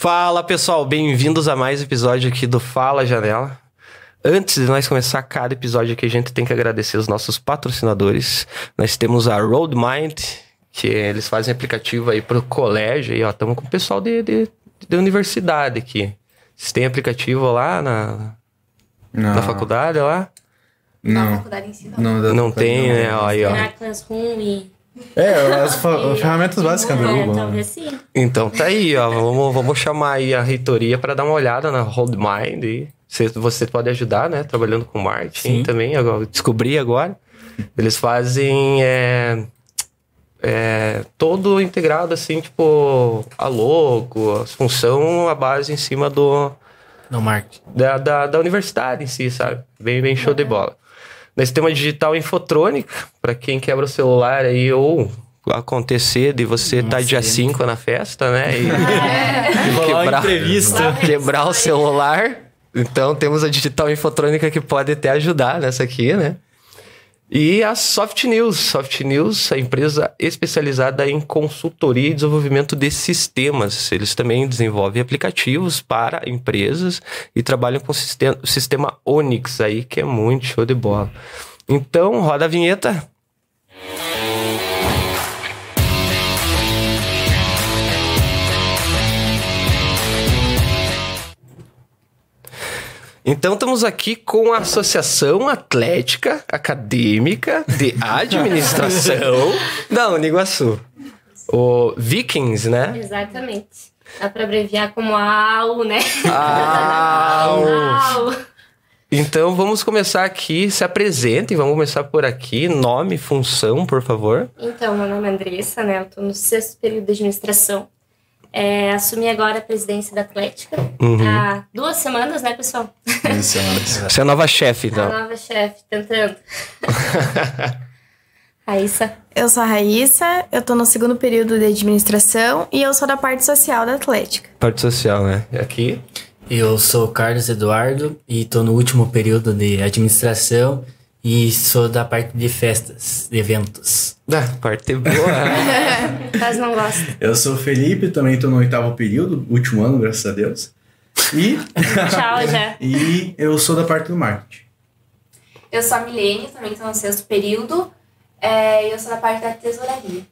Fala pessoal, bem-vindos a mais um episódio aqui do Fala Janela. Antes de nós começar cada episódio aqui, a gente tem que agradecer os nossos patrocinadores. Nós temos a RoadMind, que eles fazem aplicativo aí pro colégio. E ó, estamos com o pessoal de, de, de universidade aqui. Vocês têm aplicativo lá na, Não. na faculdade lá? Na Não. faculdade em si, não. Não, Não tem, não. né? Ó, aí, ó. Na Classroom e... É, as ferramentas básicas do É, Google. né? talvez sim. Então tá aí, ó. Vamos, vamos chamar aí a reitoria para dar uma olhada na RoadMind. E você, você pode ajudar, né? Trabalhando com marketing Sim. também. Agora, descobri agora. Eles fazem é, é, todo integrado, assim, tipo, a logo, as função, a base em cima do, No marketing. da, da, da universidade em si, sabe? Bem, bem show de bola. Nós temos a digital infotrônica, para quem quebra o celular aí ou acontecer de você estar dia 5 na festa, né? E, e Rolar uma quebrar, entrevista. quebrar o celular. Então temos a digital infotrônica que pode até ajudar nessa aqui, né? E a Soft News. Soft News, a empresa especializada em consultoria e desenvolvimento de sistemas. Eles também desenvolvem aplicativos para empresas e trabalham com o sistema, sistema Onyx aí, que é muito show de bola. Então, roda a vinheta. Então estamos aqui com a Associação Atlética Acadêmica de Administração da Uniguaçu. O Vikings, né? Exatamente. Dá pra abreviar como AU, né? AU. AU. Então vamos começar aqui, se apresentem, vamos começar por aqui. Nome, função, por favor. Então, meu nome é Andressa, né? Eu tô no sexto período de administração. É, assumi agora a presidência da Atlética Uhum. há duas semanas, né, pessoal? Isso, é Você é a nova chefe, A então. nova chefe, tentando. Raíssa. Eu sou a Raíssa, eu tô no segundo período de administração e eu sou da parte social da Atlética. Parte social, né? E Aqui. Eu sou o Carlos Eduardo e tô no último período de administração e sou da parte de festas, de eventos. Ah, parte boa. Mas não gosto. Eu sou o Felipe, também tô no oitavo período, último ano, graças a Deus. E, Tchau, já. e eu sou da parte do marketing. Eu sou a Milene, também estou no sexto período. É, e eu sou da parte da tesouraria.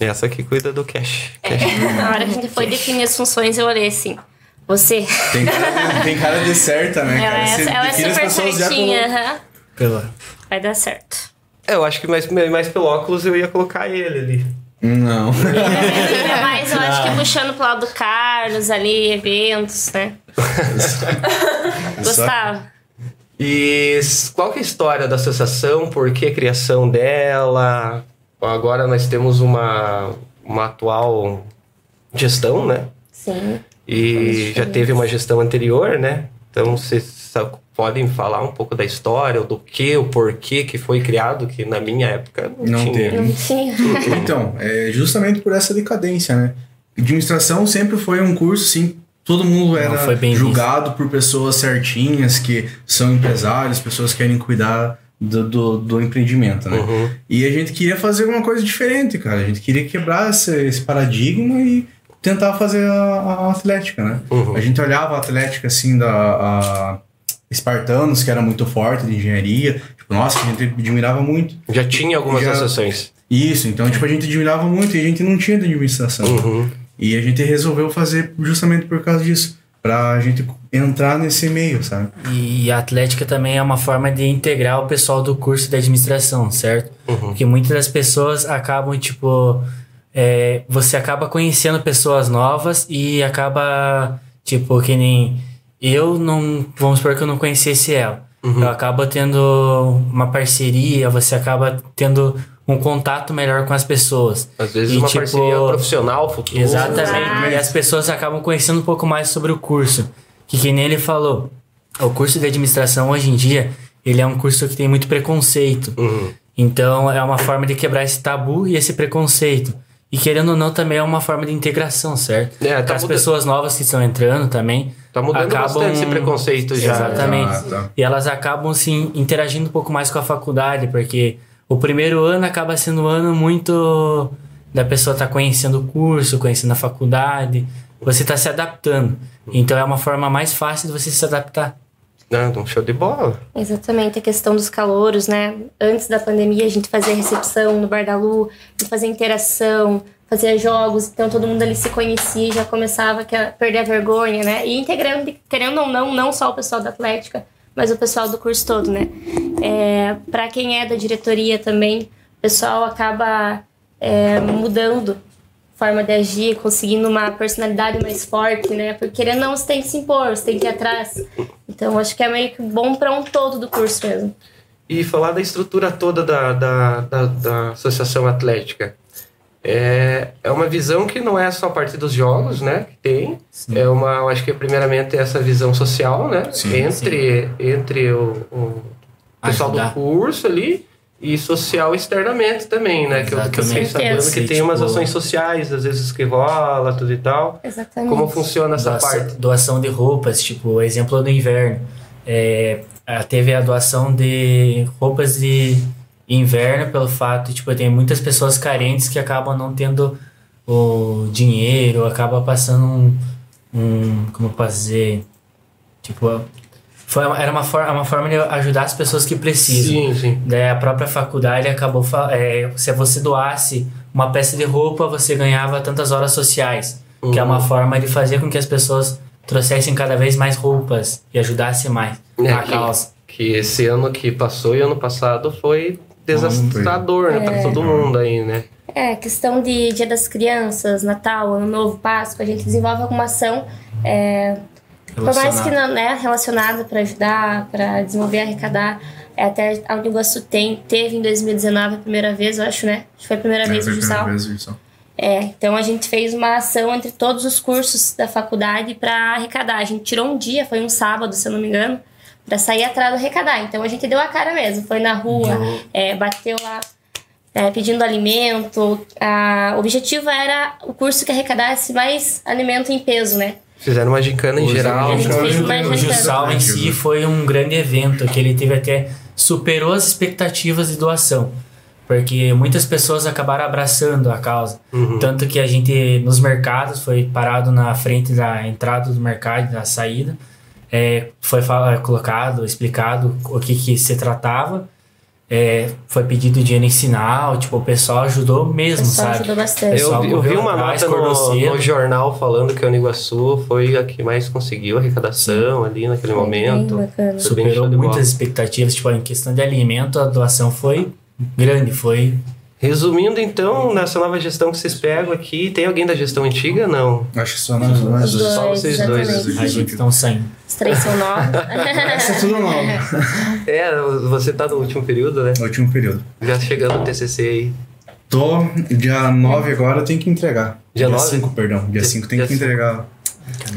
Essa aqui cuida do cash. cash. Na hora que a gente foi definir as funções, eu olhei assim. Você. Tem cara, tem cara de certa, né, Ela cara? é, ela é super certinha. como- aham. Pela... Vai dar certo. É, eu acho que mais, mais pelo óculos eu ia colocar ele ali. Não. Ainda mais, eu acho que puxando pro lado do Carlos ali, eventos, né? Gustavo. E qual que é a história da associação? Por que a criação dela? Agora nós temos uma, uma atual gestão, né? Sim. E já teve uma gestão anterior, né? Então vocês podem falar um pouco da história, do que, o porquê que foi criado, que na minha época não, Não tinha. teve. Não tinha. Então, é justamente por essa decadência, né? Administração sempre foi um curso, sim. Todo mundo era foi bem julgado por pessoas certinhas, que são empresários, pessoas que querem cuidar do, do, do empreendimento, né? Uhum. E a gente queria fazer uma coisa diferente, cara. A gente queria quebrar esse, esse paradigma e tentar fazer a, a atlética, né? Uhum. A gente olhava a atlética assim da a Espartanos, que era muito forte de engenharia. Tipo, nossa, a gente admirava muito. Já tinha algumas Já- associações. Isso, então, tipo, a gente admirava muito e a gente não tinha de administração. Uhum. E a gente resolveu fazer justamente por causa disso. Pra gente entrar nesse meio, sabe? E a Atlética também é uma forma de integrar o pessoal do curso de administração, certo? Porque muitas das pessoas acabam, tipo. é, você acaba conhecendo pessoas novas e acaba, tipo, que nem. Eu não. Vamos supor que eu não conhecesse ela. Eu acabo tendo uma parceria, você acaba tendo um contato melhor com as pessoas. Às vezes E, uma tipo, parceria profissional, futuro. Exatamente. Exato. E as pessoas acabam conhecendo um pouco mais sobre o curso. Que que nem ele falou, o curso de administração hoje em dia, ele é um curso que tem muito preconceito. Uhum. Então é uma forma de quebrar esse tabu e esse preconceito. E querendo ou não, também é uma forma de integração, certo? É, tá As pessoas novas que estão entrando também. Tá mudando acabam- bastante esse preconceito já. Exatamente. Ah, tá. E elas acabam se interagindo um pouco mais com a faculdade, porque o primeiro ano acaba sendo um ano muito da pessoa estar conhecendo o curso, conhecendo a faculdade, você está se adaptando. Então é uma forma mais fácil de você se adaptar. Não, um show de bola. Exatamente, a questão dos calouros, né? Antes da pandemia, a gente fazia recepção no Bar da Lu, fazia interação, fazia jogos, então todo mundo ali se conhecia, já começava a perder a vergonha, né? E integrando, querendo ou não, não só o pessoal da Atlética, mas o pessoal do curso todo, né? É, para quem é da diretoria também, o pessoal acaba é, mudando forma de agir, conseguindo uma personalidade mais forte, né? Porque querendo não, você tem que se impor, você tem que ir atrás. Então, acho que é meio que bom para um todo do curso mesmo. E falar da estrutura toda da, da, da, da Associação Atlética. É, é uma visão que não é só a partir dos jogos, né? Que tem. Sim. É uma, eu acho que primeiramente é essa visão social, né? Sim, entre, sim. entre o, o pessoal Ajudar. do curso ali e social externamente também, né? Que eu, que eu fiquei sabendo que tem umas tipo, ações sociais, às vezes que rola, tudo e tal. Exatamente. Como funciona essa doação, parte? Doação de roupas, tipo, exemplo do inverno. É, teve a doação de roupas de inverno pelo fato, tipo, tem muitas pessoas carentes que acabam não tendo o dinheiro, acaba passando um, um como eu posso dizer, tipo, foi, era uma, for, uma forma de ajudar as pessoas que precisam. Sim, sim. Daí a própria faculdade acabou, é, se você doasse uma peça de roupa, você ganhava tantas horas sociais, uhum. que é uma uhum. forma de fazer com que as pessoas trouxessem cada vez mais roupas e ajudassem mais é, a que, causa. Que esse ano que passou e ano passado foi desastrador, né, é. para todo mundo aí, né? É, questão de Dia das Crianças, Natal, Ano Novo, Páscoa, a gente desenvolve alguma ação é, por mais que não é relacionada para ajudar, para desenvolver, arrecadar. É, até a Uniguaçu tem, teve em 2019 a primeira vez, eu acho, né? Acho que foi a primeira é, vez o Jussal. É, então a gente fez uma ação entre todos os cursos da faculdade para arrecadar. A gente tirou um dia, foi um sábado, se eu não me engano, para sair atrás do arrecadar. Então a gente deu a cara mesmo, foi na rua, é, bateu lá é, pedindo alimento. A, o objetivo era o curso que arrecadasse mais alimento em peso, né? Fizeram uma gincana em geral. O Jussal em si foi um grande evento que ele teve até superou as expectativas de doação. Porque muitas pessoas acabaram abraçando a causa. Uhum. Tanto que a gente, nos mercados, foi parado na frente da entrada do mercado, da saída. É, foi colocado, explicado o que, que se tratava é, foi pedido dinheiro em sinal, tipo, o pessoal ajudou mesmo, pessoal sabe? ajudou bastante. Eu, eu vi uma atrás, nota no, no, jornal falando que o Uniguaçu foi a que mais conseguiu arrecadação ali naquele foi momento. Bem Superou muitas expectativas, tipo, em questão de alimento, a doação foi grande, foi Resumindo, então, nessa nova gestão que vocês pegam aqui, tem alguém da gestão antiga? Não. Acho que só nós dois. Só vocês dois. A gente estão saindo. Os três são novos. Essa é tudo novo. É, você tá no último período, né? No último período. Já chegando no TCC aí. Tô, dia 9 agora eu tenho que entregar. Dia, dia 5, perdão. Dia 5 tem que entregar.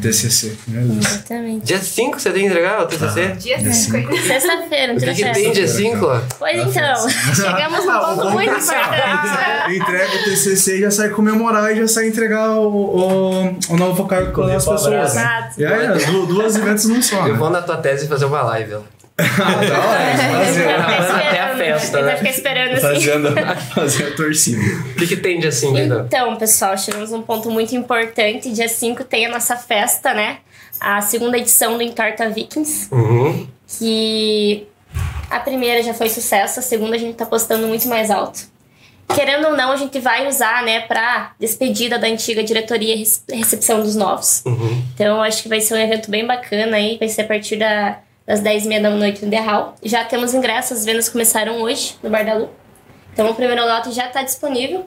TCC. Exatamente. Dia 5 você tem que entregar o TCC? Ah, dia 5. Sexta-feira, não O que, que tem dia 5? Pois então, chegamos num ponto muito importante. Entrega o TCC e já sai comemorar e já sai entregar o, o, o novo cargo para as pessoas. Exato. E aí, é, duas eventos não só. Eu vou na tua tese fazer uma live, ó. Até a festa, né? Vai esperando assim. Fazendo, fazendo a torcida. O que, que tem dia 5 então? Então, pessoal, chegamos num ponto muito importante. Dia 5 tem a nossa festa, né? A segunda edição do Entorta Vikings. Uhum. Que a primeira já foi sucesso, a segunda a gente tá postando muito mais alto. Querendo ou não, a gente vai usar, né, pra despedida da antiga diretoria e recepção dos novos. Uhum. Então, acho que vai ser um evento bem bacana aí. Vai ser a partir da das 10h30 da noite no The Hall. Já temos ingressos, as vendas começaram hoje no Bar da Lu. Então o primeiro lote já está disponível.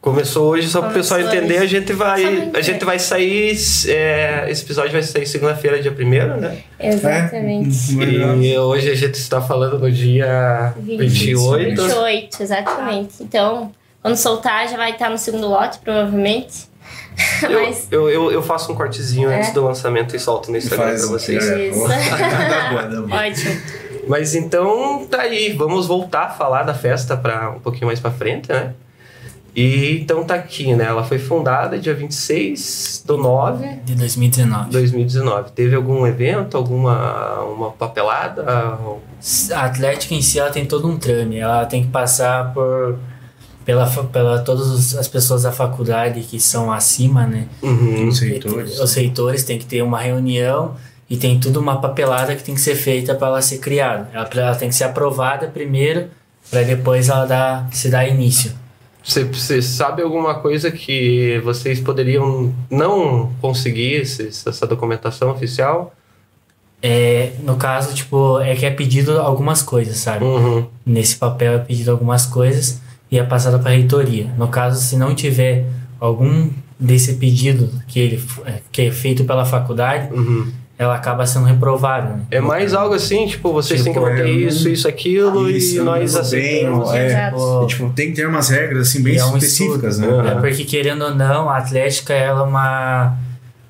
Começou hoje, só para o pessoal entender, a gente vai, a gente vai sair. É, esse episódio vai sair segunda-feira, dia 1 né? Exatamente. É? E hoje a gente está falando no dia 28. 28, exatamente. Então, quando soltar, já vai estar no segundo lote, provavelmente. Mas... Eu, eu, eu, faço um cortezinho é. antes do lançamento e solto no Instagram Faz, pra vocês. É. Isso. Ótimo. Mas então, tá aí. Vamos voltar a falar da festa para um pouquinho mais para frente, né? E então tá aqui, né? Ela foi fundada dia 26 do 9 de 2019. 2019. Teve algum evento, alguma uma papelada? A Atlética em si ela tem todo um trame. Ela tem que passar por pela, pela todas as pessoas da faculdade que são acima, né? Uhum. Os reitores. Os reitores têm que ter uma reunião e tem tudo uma papelada que tem que ser feita para ela ser criada. Ela, ela tem que ser aprovada primeiro para depois ela dar, se dar início. Você, você sabe alguma coisa que vocês poderiam não conseguir esse- essa documentação oficial? É, no caso, tipo, é que é pedido algumas coisas, sabe? Uhum. Nesse papel é pedido algumas coisas e é passado para a reitoria. No caso, se não tiver algum desse pedido que, ele, é, que é feito pela faculdade, Uhum. ela acaba sendo reprovada. Né? É mais algo assim, tipo, vocês têm que Tipo, manter é, isso, isso, aquilo Isso, e nós bem, aceitamos. é. Exato. E, tipo, tem que ter umas regras assim bem é um específicas, estudo. né? Uhum. É porque, querendo ou não, a Atlética ela é uma.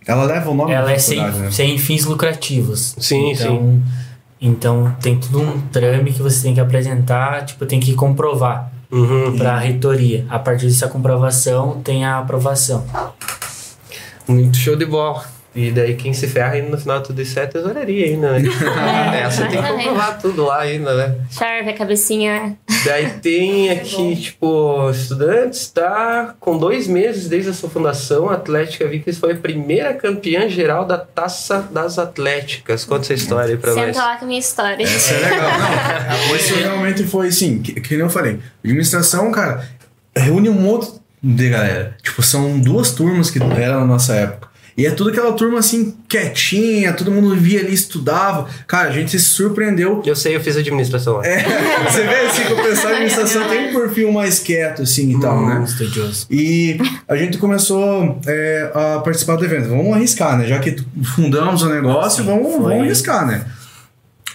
Ela leva o nome ela da é sem, faculdade, né? sem fins lucrativos. Sim, então, Então tem tudo um trame que você tem que apresentar, tipo, tem que comprovar Uhum. para a reitoria. A partir dessa comprovação, tem a aprovação. Muito show de bola. E daí quem se ferra ainda no final tudo isso é a tesouraria ainda, né? é, você tem que comprovar tudo lá ainda, né? Charve, a cabecinha. Daí tem aqui, tipo, estudantes, tá? Com dois meses desde a sua fundação, a Atlética Vickers foi a primeira campeã geral da Taça das Atléticas. Conta essa história aí pra nós. Senta lá com a minha história. Isso é legal. Não, isso realmente foi assim, que, que nem eu falei. Administração, cara, reúne um monte de galera. Tipo, são duas turmas que eram na nossa época. E é tudo aquela turma assim, quietinha, todo mundo via ali, estudava. Cara, a gente se surpreendeu. Eu sei, eu fiz administração lá. É, você vê assim que o pessoal da administração tem um perfil mais quieto, assim e tal, né? Estudioso. E a gente começou é, a participar do evento. Vamos arriscar, né? Já que fundamos o negócio, vamos, foi. vamos arriscar, né?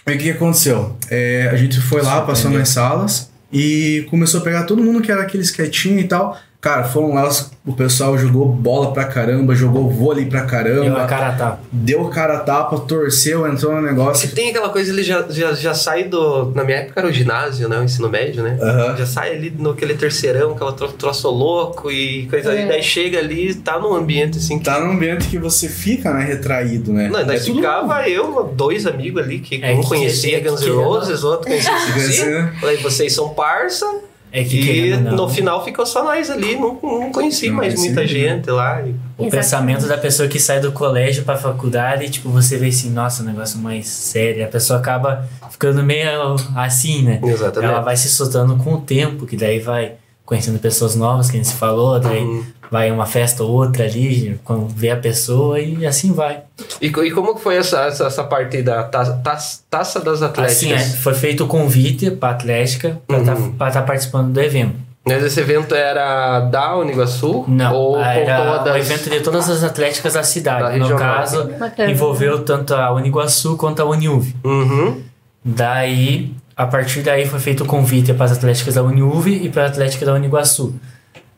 Aí o que aconteceu? É, a gente foi lá, passou nas salas e começou a pegar todo mundo que era aqueles quietinhos e tal. Cara, foram lá, o pessoal jogou bola pra caramba, jogou vôlei pra Deu a caramba, cara a tapa. deu cara a tapa, torceu, entrou no Se negócio. tem aquela coisa, ele já, já, já sai do. Na minha época era o ginásio, né? O ensino médio, né? Aham. Já sai ali no aquele terceirão, aquela tro, troço louco e coisa ali. É. Daí chega ali tá num ambiente assim. que- Tá num ambiente que você fica, né, retraído, né? Não, nós É tudo ficava eu, dois amigos ali, que É um que- conhecia que Guns N' Roses, outro conhecia Conhecia. CC. Falei, vocês são parça. É que E não, no final ficou só nós ali, não, não conheci Não mais conhecia muita ninguém. gente lá. E- O Exatamente. pensamento da pessoa que sai do colégio pra faculdade, tipo, você vê assim, nossa, um negócio mais sério. A pessoa acaba ficando meio assim, né? Exatamente. Ela vai se soltando com o tempo, que daí vai conhecendo pessoas novas, que a gente se falou, daí Uhum. vai uma festa ou outra ali, quando vê a pessoa e assim vai. E, e como foi essa, essa, essa parte da ta, ta- taça das Atléticas? Assim, é, foi feito o convite pra Atlética pra Uhum. estar participando do evento. Mas esse evento era da Uniguaçu? Não, Ou era todas? um evento de todas as atléticas da Da cidade. no regional. caso, Bacana. envolveu tanto a Uniguaçu quanto a Uniuv. Uhum. Daí, a partir daí foi feito o convite para as atléticas da Uniuv e para a atlética da Uniguaçu.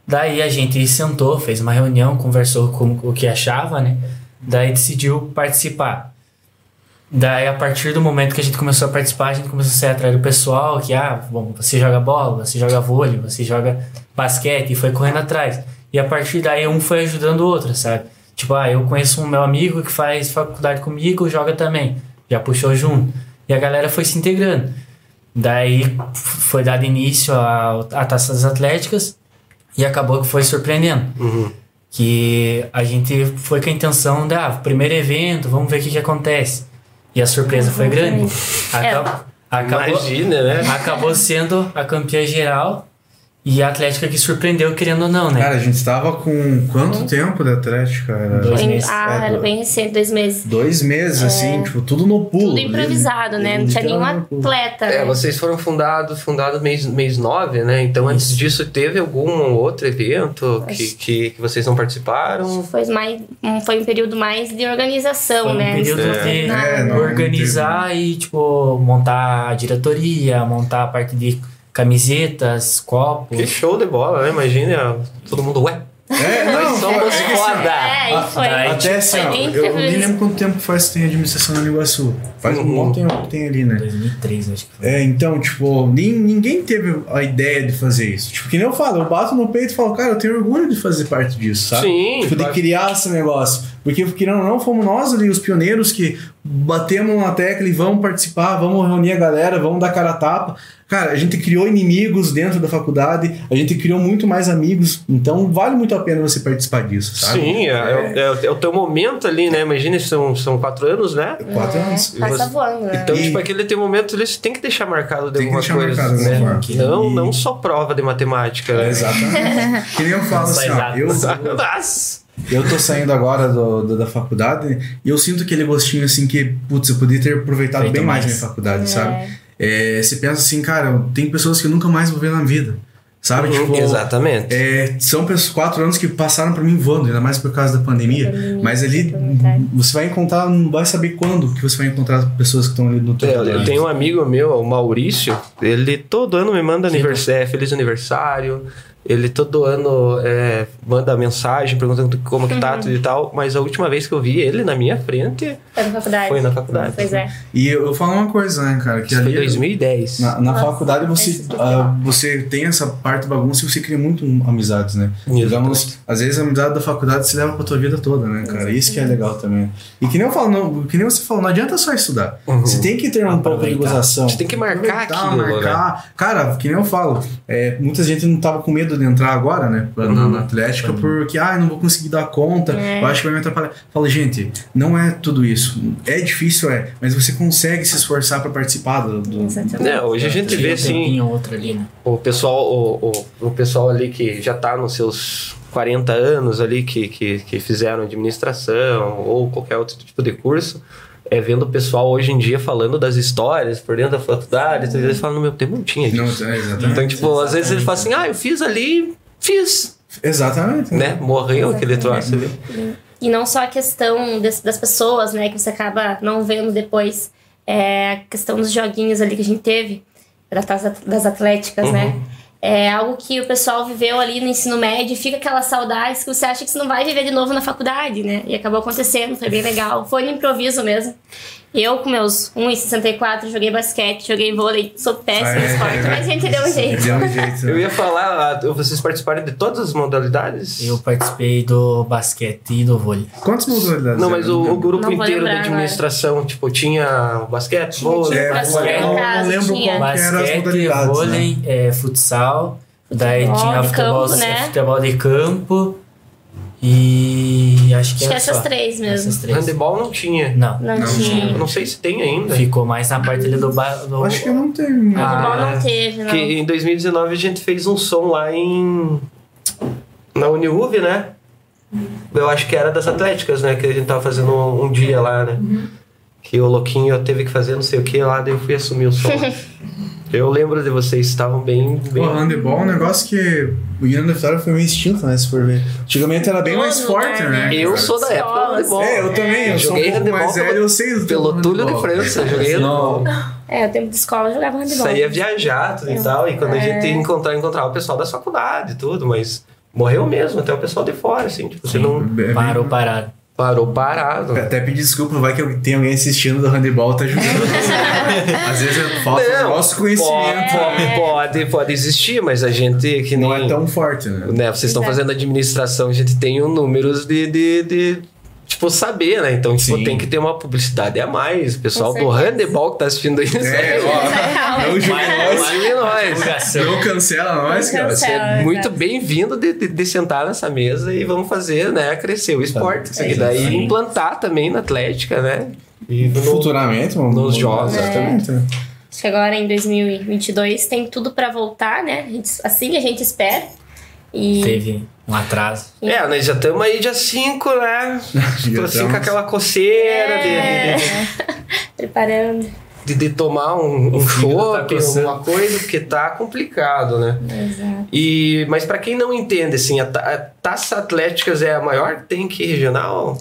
Daí a gente sentou, fez uma reunião, conversou com o que achava, né? Daí decidiu participar. Daí, a partir do momento que a gente começou a participar, a gente começou a sair atrás do pessoal, que, ah, bom, você joga bola, você joga vôlei, você joga basquete, e foi correndo atrás. E a partir daí, um foi ajudando o outro, sabe? Tipo, ah, eu conheço um meu amigo que faz faculdade comigo, joga também. Já puxou junto. E a galera foi se integrando. Daí foi dado início à, à Taça das Atléticas e acabou que foi surpreendendo. Uhum. Que a gente foi com a intenção de, ah, primeiro evento, vamos ver o que, que acontece. E a surpresa foi grande. Acab- acabou, Imagina, né? acabou sendo a campeã geral e a Atlética que surpreendeu, querendo ou não, né? Cara, a gente tava com quanto tempo de Atlética? Era Dois meses. ah, É, era bem recente, dois meses. dois meses, assim, tipo, tudo no pulo. Tudo improvisado, né? Não tinha nenhum atleta. É, né? vocês foram fundados fundados mês, mês 9, né? Então antes disso teve algum outro evento que, que, que vocês não participaram? Foi, mais, um- foi um período mais de organização, Foi um né? período É. de É, não, organizar e, tipo, montar a diretoria, montar a parte de camisetas, copos. Que show de bola, né? Imagina todo mundo, ué, É, nós não, somos é foda! É, e foi. Até assim, Foi ó, bem eu nem lembro quanto tempo faz que tem administração no Iguaçu. Faz um Uhum. bom tempo que tem ali, né? 2003, acho que foi. É, então, tipo, nem, ninguém teve a ideia de fazer isso. Tipo, que nem eu falo, eu bato no peito e falo, cara, eu tenho orgulho de fazer parte disso, sabe? Sim, Tipo, de criar esse negócio. Porque, querendo ou não, fomos nós ali os pioneiros que batemos na tecla e vamos participar, vamos reunir a galera, vamos dar cara a tapa. Cara, a gente criou inimigos dentro da faculdade, a gente criou muito mais amigos, então vale muito a pena você participar disso, sabe? Sim, é, é, é, é o teu momento ali, né? Imagina, são, são quatro anos, né? Quatro É, anos. Passa Você- voando, né? Então, E- tipo, aquele teu momento ali, você tem que deixar marcado de Tem que alguma deixar coisa, marcado né? Não, E- não só prova de matemática, né? Exatamente. que nem eu falo assim, ó, eu, Nossa! Eu tô saindo agora do, do- da faculdade e eu sinto aquele gostinho assim que, putz, eu podia ter aproveitado Feito bem mais, mais. minha faculdade, sabe? É, você pensa assim, cara, tem pessoas que eu nunca mais vou ver na vida, sabe? Tipo, Exatamente. É, são pessoas, quatro anos que passaram pra mim voando, ainda mais por causa da pandemia. Pandemia, mas ali você vai encontrar, não vai saber quando que você vai encontrar pessoas que estão ali no teu É, eu tenho um amigo meu, o Maurício, ele todo ano me manda aniversário, feliz aniversário. Ele todo ano é, manda mensagem perguntando como que tá tudo e tal. Mas a última vez que eu vi ele na minha frente Foi na faculdade. foi na faculdade. Pois é. E eu, eu falo uma coisa, né, cara, que Isso foi ali 2010. na, na Nossa, faculdade você, ah, você tem essa parte bagunça e você cria muito amizades, né? Exatamente. Digamos, às vezes a amizade da faculdade se leva pra tua vida toda, né, cara? Isso que é legal também. E que nem eu falo, não, que nem você falou, não adianta só estudar. Uhum. Você tem que ter um pouco de gozação. Você tem que marcar aquilo, né? marcar. Cara, que nem eu falo, é, muita gente não tava com medo de entrar agora, né? pra- Na, Uhum. na Atlética, porque, ah, eu não vou conseguir dar conta, É. eu acho que vai me atrapalhar. Fala, gente, não é tudo isso. É difícil, é, mas você consegue se esforçar pra participar do. do-. É, hoje a gente vê assim. ali, né? o pessoal o, o, o pessoal ali que já tá nos seus 40 anos ali que, que, que fizeram administração ou qualquer outro tipo de curso é vendo o pessoal hoje em dia falando das histórias por dentro da faculdade às vezes falam no meu tempo não tinha Não, disso é, exatamente. então tipo às vezes ele fala assim ah eu fiz ali fiz Exatamente. né morreu aquele troço ali E não só a questão des- das pessoas, né, que você acaba não vendo depois. É a questão dos joguinhos ali que a gente teve, da taça das atléticas, né? É algo que o pessoal viveu ali no ensino médio e fica aquelas saudades que você acha que você não vai viver de novo na faculdade, né? E acabou acontecendo, foi bem legal. Foi no improviso mesmo. Eu, com meus 1,64, joguei basquete, joguei vôlei, sou péssima no É, esporte, mas a gente deu um jeito. Deu um jeito. eu ia falar vocês participaram de todas as modalidades Eu participei do basquete e do vôlei. Quantas modalidades? não, mas o, o grupo inteiro lembrar de administração, tipo, tinha basquete, vôlei, tinha É, basquete, eu não, não lembro tinha. qual eram as Basquete, modalidades. né? vôlei, é, futsal. Daí Futebol tinha de futebol, campo, né? futebol de campo. E acho que Acho que era essas só. três mesmo. Essas três. handebol não tinha. Não. Não, Não tinha. Eu não sei se tem ainda. Ficou mais na parte ali do. ba- do Acho que não tem. Ah, Handebol não teve, não. Que em 2019 a gente fez um som lá em. Na Uniuv, né? Eu acho que era das Atléticas, né? Que a gente tava fazendo um, um dia lá, né? Que o Louquinho teve que fazer não sei o que lá, daí eu fui assumir o som. eu lembro de vocês, estavam bem. bem... O handebol é um negócio que o Guiana da Vitória foi meio extinto, né? Se for ver. Antigamente era bem Todo mais forte, né? né? Eu cara? sou da época do handebol. É, eu também. Eu sou um Joguei pouco mais handebol velho, eu sei do Pelo Túlio de. França, joguei handebol. É, o tempo de escola eu jogava handebol. Saía viajar tudo e tal. E quando a gente encontrava, encontrava o pessoal da faculdade e tudo, mas morreu mesmo, até o pessoal de fora, assim. Tipo, você não É, Parou parado. Parou parado. Até pedir desculpa, vai que tem alguém assistindo do handebol tá jogando. Às vezes é falta do Não, nosso conhecimento. Pode, pode, pode existir, mas a gente que Não nem, é tão forte, né? né, vocês estão fazendo administração, a gente tem um números de, de, de, tipo, saber, né? Então, tipo, Sim. tem que ter uma publicidade a mais. O pessoal do handeball que tá assistindo isso É, aí, ó, não julgue nós. Não cancela nós, cara. Você é muito bem-vindo de, de, de sentar nessa mesa e vamos fazer, né, crescer o esporte. É, e daí exatamente. implantar também na Atlética, né? E no- Futuramente, vamos Nos jogos, Exatamente. Acho que agora em 2022 tem tudo pra voltar, né? A gente- Assim a gente espera. E Teve um atraso. É, nós já estamos aí dia 5, né? Tipo assim, com aquela coceira de- É. de, de, preparando. de, de tomar um, um fígado tá alguma coisa, porque tá complicado, né? Exato. E, mas pra quem não entende, assim, a, ta- a Taça Atléticas é a maior tem que regional?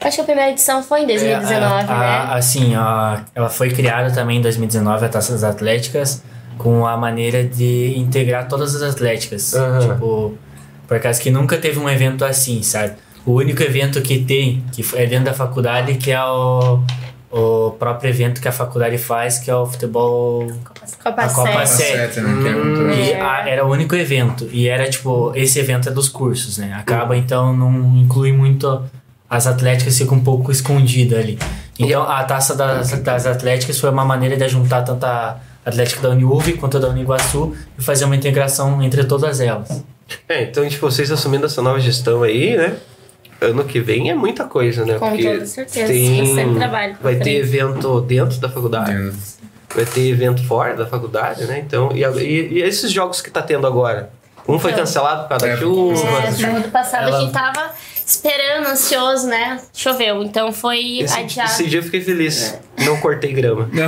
Acho que a primeira edição foi em 2019, É, a- a- né? Assim, a- ela foi criada também em 2019, a Taça das Atléticas, com a maneira de integrar todas as atléticas. Aham. Tipo, por causa que nunca teve um evento assim, sabe? O único evento que tem, que é dentro da faculdade, que é o, o próprio evento que a faculdade faz, que é o futebol Copa a Copa Sete. Sete. Sete, né? Que é muito- E É. a- era o único evento. E era tipo, esse evento é dos cursos, né? Acaba então não inclui muito as atléticas ficam um pouco escondidas ali. Então a taça das, das atléticas foi uma maneira de juntar tanto a atlética da Uniuv quanto a da Uniguaçu e fazer uma integração entre todas elas. É, então, tipo, vocês assumindo essa nova gestão aí, né? Ano que vem é muita coisa, né? Com toda certeza. Pra Vai ter evento dentro da faculdade, vai ter evento fora da faculdade, né? Então, e, e- e esses jogos que tá tendo agora? Um foi Então. cancelado por causa da É, chuva. É, no ano passado Ela- a gente tava esperando, ansioso, né? Choveu, então foi Esse, adiado. esse dia eu fiquei feliz. Não cortei grama.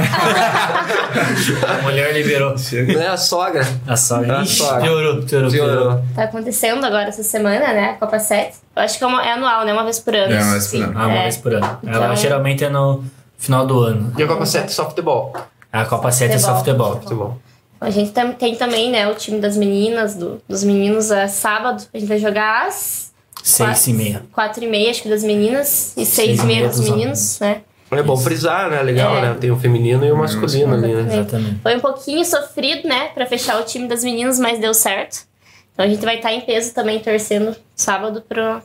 A mulher liberou. Não é a sogra. A sogra. A Ixi, sogra. piorou, piorou, piorou. Tá acontecendo agora essa semana, né? Copa 7. Eu acho que é, uma- é anual, né? Uma vez por ano. É, uma vez por ano. Ah, uma É. vez por ano. Ela Então- geralmente é no final do ano. E a Copa 7 só futebol. A Copa 7 é só Futebol. futebol. Futebol. A gente tam- tem também, né? O time das meninas, do, dos meninos, é sábado. A gente vai jogar às Seis e meia. quatro e meia, acho que das meninas. E seis, e meia dos meninos, né? É bom frisar, né? Legal, É. né? Tem o feminino e o masculino ali, né? Exatamente. Foi um pouquinho sofrido, né? Pra fechar o time das meninas, mas deu certo. Então a gente vai estar em peso também, torcendo sábado pro,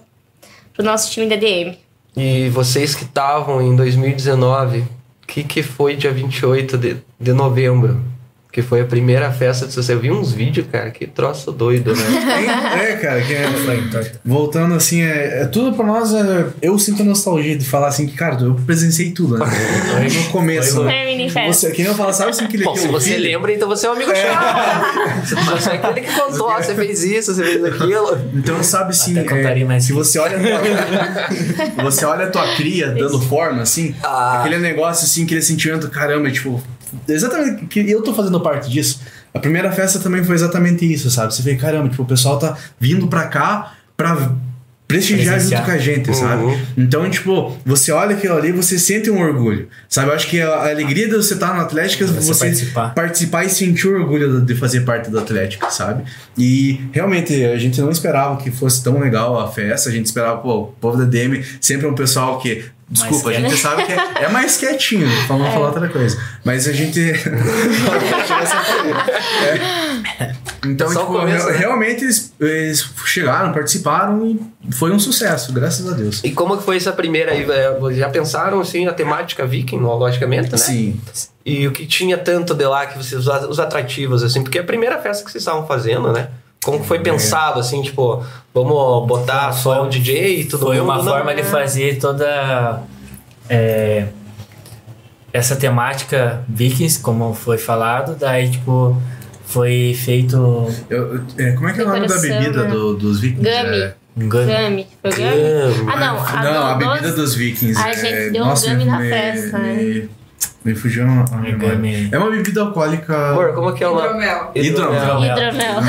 pro nosso time da DM. E vocês que estavam em 2019, o que, que foi dia 28 de, de novembro? Que foi a primeira festa de sucesso. Eu vi uns vídeos, cara, que troço doido, né? É, cara, que é, voltando assim, é, é tudo pra nós. é, eu sinto nostalgia de falar assim que, cara, eu presenciei tudo, né? No começo. Né? Você, quem não fala, sabe assim que ele Bom, se você vi? lembra, então você é um amigo chato. Você é aquele que contou, ó, você fez isso, você fez aquilo. Então sabe sim, Até contaria é, mais se você olha a tua, você olha a tua cria dando forma assim, Ah. aquele negócio assim, aquele sentimento, caramba, tipo, exatamente que eu tô fazendo parte disso. A primeira festa também foi exatamente isso, sabe? Você vê, caramba, tipo, o pessoal tá vindo pra cá pra prestigiar Presenciar. junto com a gente, sabe? Uhum. Então, tipo, você olha aquilo ali, você sente um orgulho, sabe? Eu acho que a a alegria de você estar no Atlético é Você você participar. participar e sentir o orgulho de fazer parte do Atlético, sabe? E realmente a gente não esperava que fosse tão legal a festa, a gente esperava, pô, o povo da DM sempre é um pessoal que. Desculpa, a quieto. gente sabe que é, é mais quietinho, pra não falar outra coisa. Mas a gente. É. Então, Só tipo, começo, re- né? realmente eles, eles chegaram, participaram e foi um sucesso, graças a Deus. E como que foi essa primeira aí? É, Já pensaram, assim, a temática viking, logicamente, né? Sim. E o que tinha tanto de lá que vocês, os a- os atrativos, assim, porque é a primeira festa que vocês estavam fazendo, né? Como que foi pensado, assim, tipo, vamos botar só o DJ e tudo Foi mundo? uma Não. forma de fazer toda é, essa temática vikings, como foi falado, daí tipo foi feito Eu- eu- é, como é que é o nome da bebida né? do- dos vikings? Gummy. É, um gummy. Gummy. Foi Gummy? Gummy. Ah, não. A, não, a bebida dos vikings. A é, gente deu um nossa, gummy na me- festa, né? Me, fugiu a a É memória. É uma bebida alcoólica. Amor, como que é o nome? Hidromel. Hidromel. Hidromel.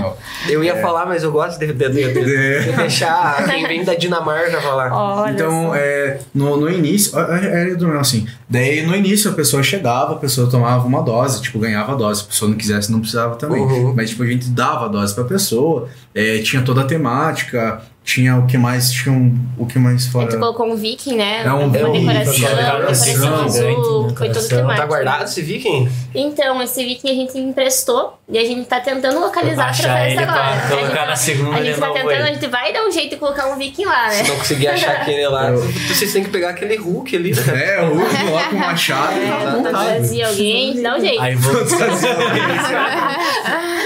Não, Eu ia falar, mas eu gosto de, de, de- de- É. de deixar quem vem da Dinamarca falar. Olha Então, só. é, no, no início, é, é hidromel assim. Daí, no início, a pessoa chegava, a pessoa tomava uma dose, tipo, ganhava a dose. Se a pessoa não quisesse, não precisava também. Uhum. Mas, tipo, a gente dava a dose pra pessoa, é, tinha toda a temática, tinha o que mais, tinha um, o que mais A fora. gente colocou um viking, né? É um uma viking, decoração, azul, gigante, foi tudo temático. Tá guardado esse viking? Então, esse viking a gente emprestou e a gente tá tentando localizar pra festa agora. pra A gente colocar na segunda A gente tá tentando, a ele. gente vai dar um jeito de colocar um viking lá, né? Se não conseguir achar aquele lá, vocês têm que pegar aquele Hulk ali, né? É, o Hulk lá com o machado e. Trazia alguém, dá um jeito. Aí vou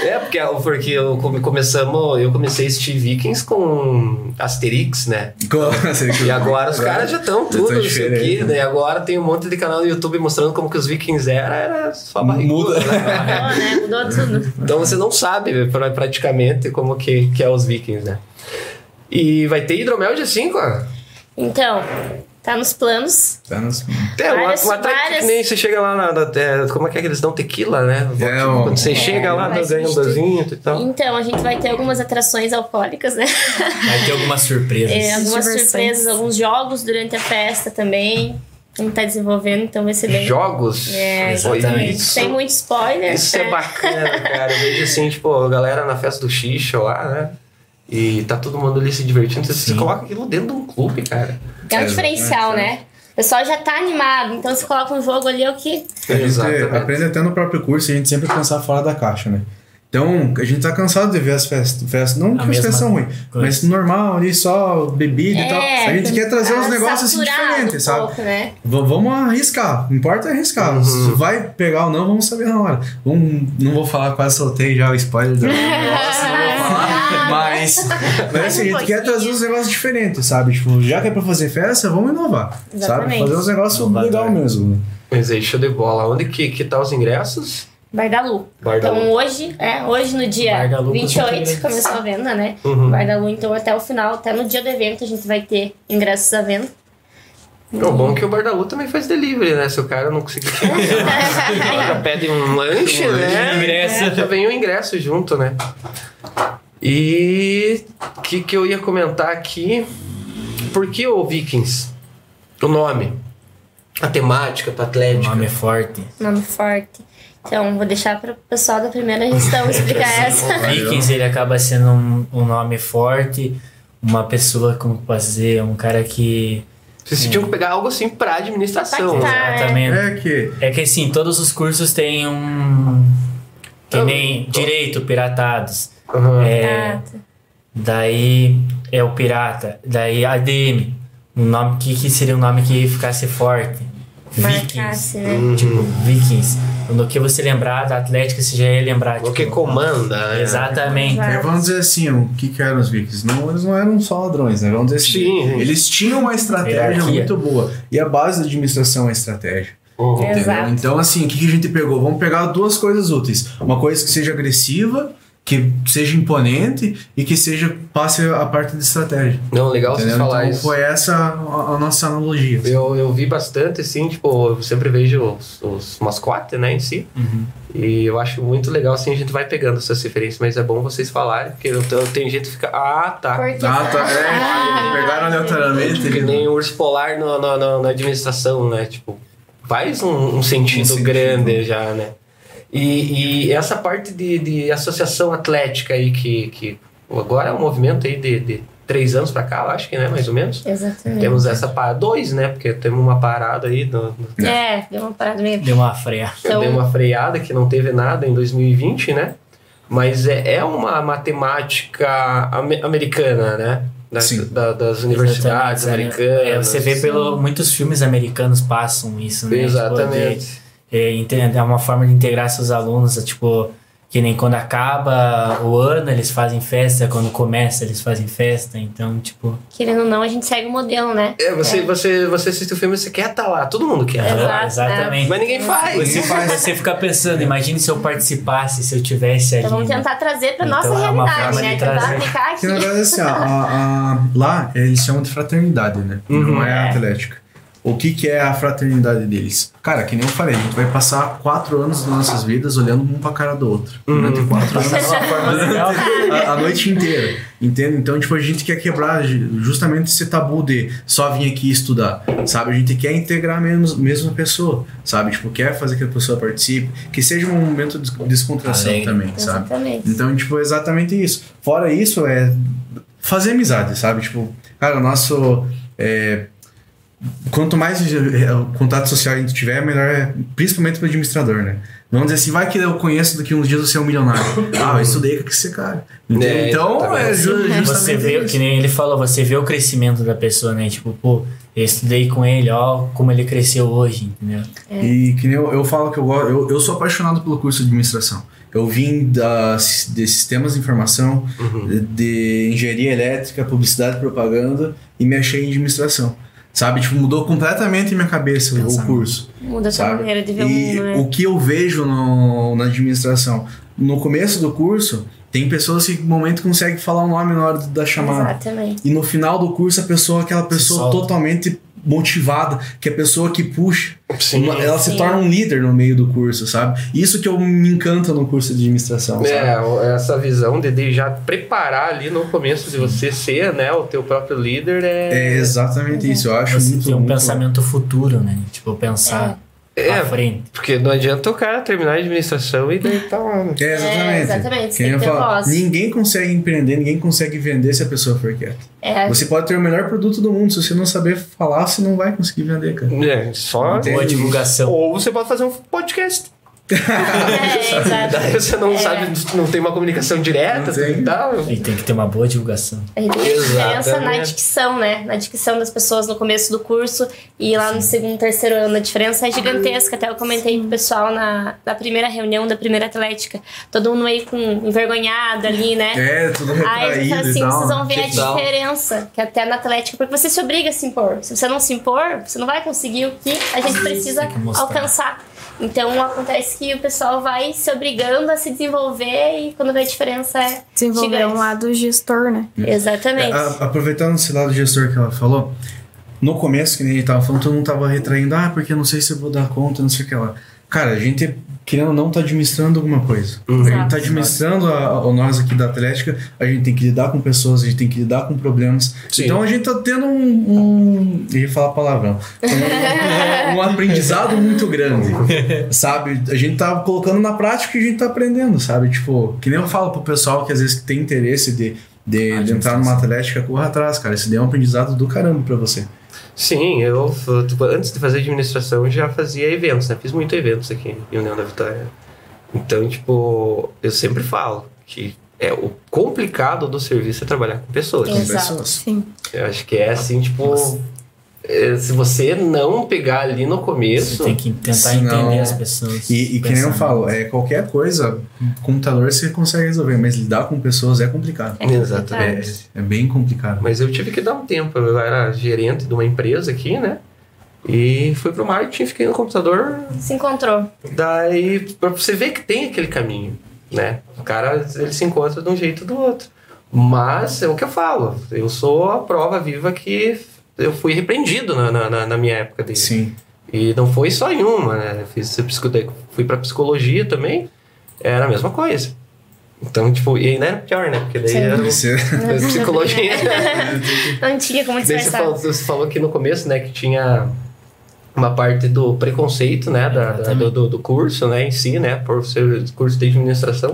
É, porque, porque eu come- começamos, eu comecei a assistir Vikings com Asterix, né? E agora os caras já estão tudo, não sei o quê, diferente. né? E agora tem um monte de canal no YouTube mostrando como que os Vikings eram, era só barriguda, Muda. né? Mudou, né? Mudou tudo. Então você não sabe pra- praticamente como que, que é os Vikings, né? E vai ter hidromel dia 5, ó. Então, tá nos planos. Tá nos- É, Várias- uma atração várias- que nem você chega lá na. na- é, como é que é que eles dão tequila, né? É. Quando você chega lá, vai ganha um dozinho e tal. Então, a gente vai ter algumas atrações alcoólicas, né? vai ter algumas surpresas. É, algumas Diversões. surpresas, alguns jogos durante a festa também. A gente tá desenvolvendo, então vai ser bem. Jogos. É, exatamente. Isso, Tem muito spoiler. isso é né? bacana, cara. Eu vejo assim, tipo, a galera na festa do Xixa lá, né? E tá todo mundo ali se divertindo. Você, você Sim. coloca aquilo dentro de um clube, cara. É um É, diferencial, é, né? O pessoal já tá animado, então você coloca um jogo ali, é o que. A gente Exatamente. aprende até no próprio curso, a gente sempre pensar fora da caixa, né? Então, a gente tá cansado de ver as festas. festas não A que as festas são ruins, mas normal ali, só bebida e tal. É, A gente quer trazer uns tá negócios assim diferentes, um sabe? pouco, né? Vamos arriscar. Não importa arriscar. Uhum. Se vai pegar ou não, vamos saber na hora. Vamos, não vou falar, quase soltei já o spoiler do negócio, não vou falar. Mas, mas assim, a gente Um quer trazer uns negócios diferentes, sabe? Tipo, já que é pra fazer festa, vamos inovar. Sabe? Exatamente. Fazer uns negócios legal mesmo. Mas aí, show de bola. Onde que, que tá os ingressos? Bar da Lu. Bar da então hoje, é, hoje no dia Bar da Lu, 28 com começou a venda, né? Uhum. Bar da Lu, então até o final, até no dia do evento, a gente vai ter ingressos à venda. O bom é que o Bar da Lu também faz delivery, né? Se o cara não conseguir chegar, já pede um lanche, né? ingresso. Já vem o ingresso junto, né? E o que, que eu ia comentar aqui? Por que o Vikings? O nome, a temática do O Atlético. nome forte. Nome forte. Então, vou deixar para o pessoal da primeira gestão explicar essa. Vikings, ele acaba sendo um, um nome forte, uma pessoa, como dizer, um cara que... Vocês tinham que pegar algo assim pra administração. Exatamente. É que. É que assim, todos os cursos têm um. Que Eu- nem direito, piratados. Uhum. É, daí é o pirata. Daí ADM. Um nome que, que seria um nome que ficasse forte. Vikings. né? Uhum. Tipo, Vikings. No que você lembrar da Atlética, você já ia lembrar. O que tipo, comanda, né? Exatamente. É, vamos dizer assim, o que, que eram os Vikings? Não, eles não eram só ladrões, né? Vamos dizer assim. Sim. Eles tinham uma estratégia Hierarquia. muito boa. E a base da administração é a estratégia. Uhum. Entendeu? Exato. Então, assim, o que, que a gente pegou? Vamos pegar duas coisas úteis. Uma coisa que seja agressiva, que seja imponente e que seja passe a parte de estratégia. Não, legal vocês Entendeu? falar Então, isso. foi essa a, a nossa analogia. Eu, eu vi bastante, assim, tipo, eu sempre vejo os, os mascotes, né, em si. Uhum. E eu acho muito legal, assim, a gente vai pegando essas referências, mas é bom vocês falarem, porque eu, eu, tem gente que fica, ah, tá. Porque Ah, tá. É, pegaram aleatoriamente. Que nem o urso polar no, no- no- na administração, né? Tipo, faz um, um sentido, sentido. grande já, né? E, e essa parte de, de associação atlética aí, que, que agora é um movimento aí de, de três anos pra cá, eu acho que, né? Mais ou menos. Exatamente. Temos essa parada, dois, né? Porque temos uma parada aí, no, no- É, deu uma parada meio. Deu uma freia. Então- deu uma freada que não teve nada em 2020, né? Mas é, é uma matemática ame- americana, né? Da- da- das universidades Exatamente, americanas. É, você vê pelo muitos filmes americanos passam isso, né? Exatamente. Tipo, de, é, é uma forma de integrar seus alunos, é, tipo, que nem quando acaba o ano eles fazem festa, quando começa eles fazem festa, então, tipo, Querendo ou não, a gente segue o modelo, né? É, você, Você, você assiste o filme, você quer estar lá, todo mundo quer. Exato, é, exatamente. Mas ninguém faz. Você, faz, você fica pensando, imagine se eu participasse, se eu tivesse ali. Então vamos né? tentar trazer pra Então, nossa é uma realidade, forma né? de Tentar aplicar aqui. Que na verdade, assim, a- a- a- lá eles chamam de fraternidade, né? Não é a atlética. O que, que é a fraternidade deles? Cara, que nem eu falei, a gente vai passar quatro anos das nossas vidas olhando um pra cara do outro. Durante quatro anos. a, a noite inteira. Entende? Então, tipo, a gente quer quebrar justamente esse tabu de só vir aqui estudar. Sabe? A gente quer integrar menos, mesmo a pessoa. Sabe? Tipo, quer fazer que a pessoa participe. Que seja um momento de descontração Alegre. também, sabe? Exatamente. Então, tipo, exatamente isso. Fora isso, é fazer amizade, sabe? Tipo, cara, o nosso. é, quanto mais é, o contato social a gente tiver, melhor é, principalmente pro administrador, né? Vamos dizer assim, vai que eu conheço daqui uns dias você é um milionário. ah, eu estudei com esse cara. Entendeu? É, então, é exatamente. ju- justamente Você vê, isso. que nem ele falou, você vê o crescimento da pessoa, né? Tipo, pô, eu estudei com ele, ó, como ele cresceu hoje, entendeu? E que nem eu, eu falo que eu gosto, eu, eu sou apaixonado pelo curso de administração. Eu vim da, de sistemas de informação, de, de engenharia elétrica, publicidade e propaganda e me achei em administração. Sabe? Tipo, mudou completamente minha cabeça o Pensamento. Muda curso. a sua maneira de ver o E mundo, né? o que eu vejo no, na administração, no começo do curso, tem pessoas que no momento conseguem falar o nome na hora da chamada. Exatamente. E no final do curso, a pessoa é aquela pessoa totalmente motivada, que é a pessoa que puxa. Sim. Uma- ela se Sim. torna um líder no meio do curso, sabe? Isso que eu me encanta no curso de administração, sabe? É, essa visão de, de já preparar ali no começo de você ser, né, o teu próprio líder é... É exatamente isso. Eu acho Você muito, tem um muito pensamento futuro, né? Tipo, pensar É, pra frente. porque não adianta o cara terminar a administração e daí tá lá. né? É, exatamente. É, exatamente, Que tem nem eu falo, ninguém consegue empreender, ninguém consegue vender se a pessoa for quieta. É, Você pode ter o melhor produto do mundo, se você não saber falar, você não vai conseguir vender, cara. É, só... Boa divulgação. Ou você pode fazer um podcast. É, exato. Daí você não É. sabe, não tem uma comunicação direta e tal. E tem que ter uma boa divulgação. A gente tem diferença na dicção, né? Na dicção das pessoas no começo do curso e lá no segundo, terceiro ano. A diferença é gigantesca. Até eu comentei pro pessoal na, na primeira reunião da primeira atlética. Todo mundo meio com envergonhado ali, né? É, tudo Aí retraído fala assim, e tal. vocês vão ver a Que tal? diferença que até na atlética, porque você se obriga a se impor. Se você não se impor, você não vai conseguir o que a gente precisa alcançar. Então acontece que o pessoal vai se obrigando a se desenvolver e quando vê a diferença é Desenvolver gigante. um lado gestor, né? Exatamente. A- aproveitando esse lado gestor que ela falou, no começo, que nem a gente tava falando, todo mundo tava retraindo, ah, porque eu não sei se eu vou dar conta, não sei o que lá. Cara, a gente, querendo ou não, tá administrando alguma coisa. A gente tá administrando a, a- nós aqui da Atlética, a gente tem que lidar com pessoas, a gente tem que lidar com problemas. Sim. Então a gente tá tendo um. um eu ia falar palavrão. Um, um aprendizado muito grande. Sabe? A gente tá colocando na prática e a gente tá aprendendo, sabe? Tipo, que nem eu falo pro pessoal que às vezes tem interesse de, de, de entrar numa Atlética, corra atrás, cara. Isso daí é um aprendizado do caramba pra você. Sim, eu, tipo, antes de fazer administração, eu já fazia eventos, né? Fiz muito eventos aqui em União da Vitória. Então, tipo, eu sempre falo que é o complicado do serviço é trabalhar com pessoas. Com Exato. pessoas. Sim. Eu acho que é assim, tipo, é, se você não pegar ali no começo, Você tem que tentar Senão- entender as pessoas. E, e que nem eu falo, é, qualquer coisa, computador você consegue resolver, mas lidar com pessoas é complicado. É Exatamente. É, é bem complicado. Mas eu tive que dar um tempo. Eu era gerente de uma empresa aqui, né? E fui pro marketing, fiquei no computador. Se encontrou. Daí, pra você ver que tem aquele caminho, né? O cara, ele se encontra de um jeito ou do outro. Mas é o que eu falo. Eu sou a prova viva que eu fui repreendido na, na, na- minha época dele. Sim. E não foi só em uma, né? Fiz, fui pra psicologia também. Era a mesma coisa. Então, tipo, e ainda era pior, né? Porque daí Sim. era Você- psicologia. Não tinha como Daí você disfarçar. falou, você falou aqui no começo, né, que tinha uma parte do preconceito, né, da, da- do, do, do curso, né, em si, né, por ser curso de administração,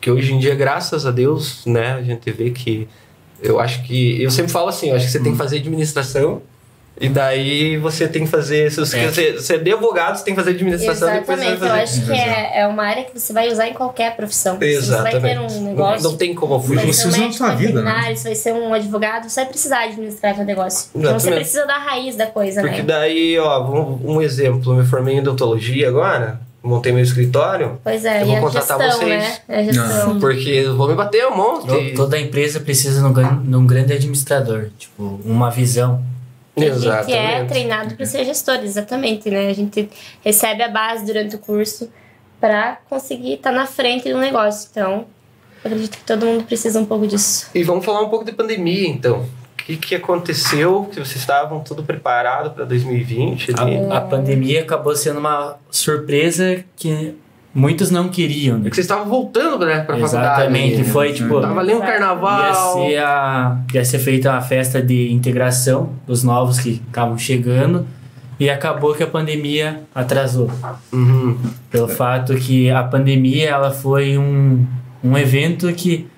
que hoje em dia, graças a Deus, né, a gente vê que eu acho que, eu sempre falo assim, eu acho que você tem que fazer administração e daí você tem que fazer, se você É. quer ser, ser advogado, você tem que fazer administração depois você vai Exatamente, eu acho que é, é uma área que você vai usar em qualquer profissão. Se Você vai ter Exatamente. um Não, negócio, não tem como fugir. Você ser um usa na médico sua vida, né? você vai ser um advogado, você vai precisar administrar seu negócio. Então você Exatamente. precisa da raiz da coisa, Porque né? daí, ó, um, um exemplo, eu me formei em odontologia agora, montei meu escritório, Pois é, Eu e vou a contratar gestão, vocês. né? É a gestão. porque eu vou me bater um monte. To- Toda empresa precisa de um, gran- de grande administrador, tipo, uma visão. Tem gente que é Exatamente. treinado para ser gestor, exatamente, né? A gente recebe a base durante o curso para conseguir estar na frente do negócio. Então, eu acredito que todo mundo precisa um pouco disso. E vamos falar um pouco de pandemia, então. O que, que aconteceu? Que vocês estavam tudo preparado para 2020? ali? A, a pandemia acabou sendo uma surpresa que muitos não queriam, É né? que vocês estavam voltando, né, pra faculdade. Exatamente, ali. foi tipo. Tava ali um Exato. Ia carnaval. ser, a, ia ser feita a festa de integração dos novos que estavam chegando e acabou que a pandemia atrasou. Uhum. Pelo fato que a pandemia ela foi um, um evento que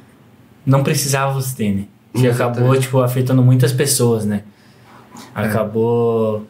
não precisava você ter, né? Que Exatamente. acabou, tipo, afetando muitas pessoas, né? Acabou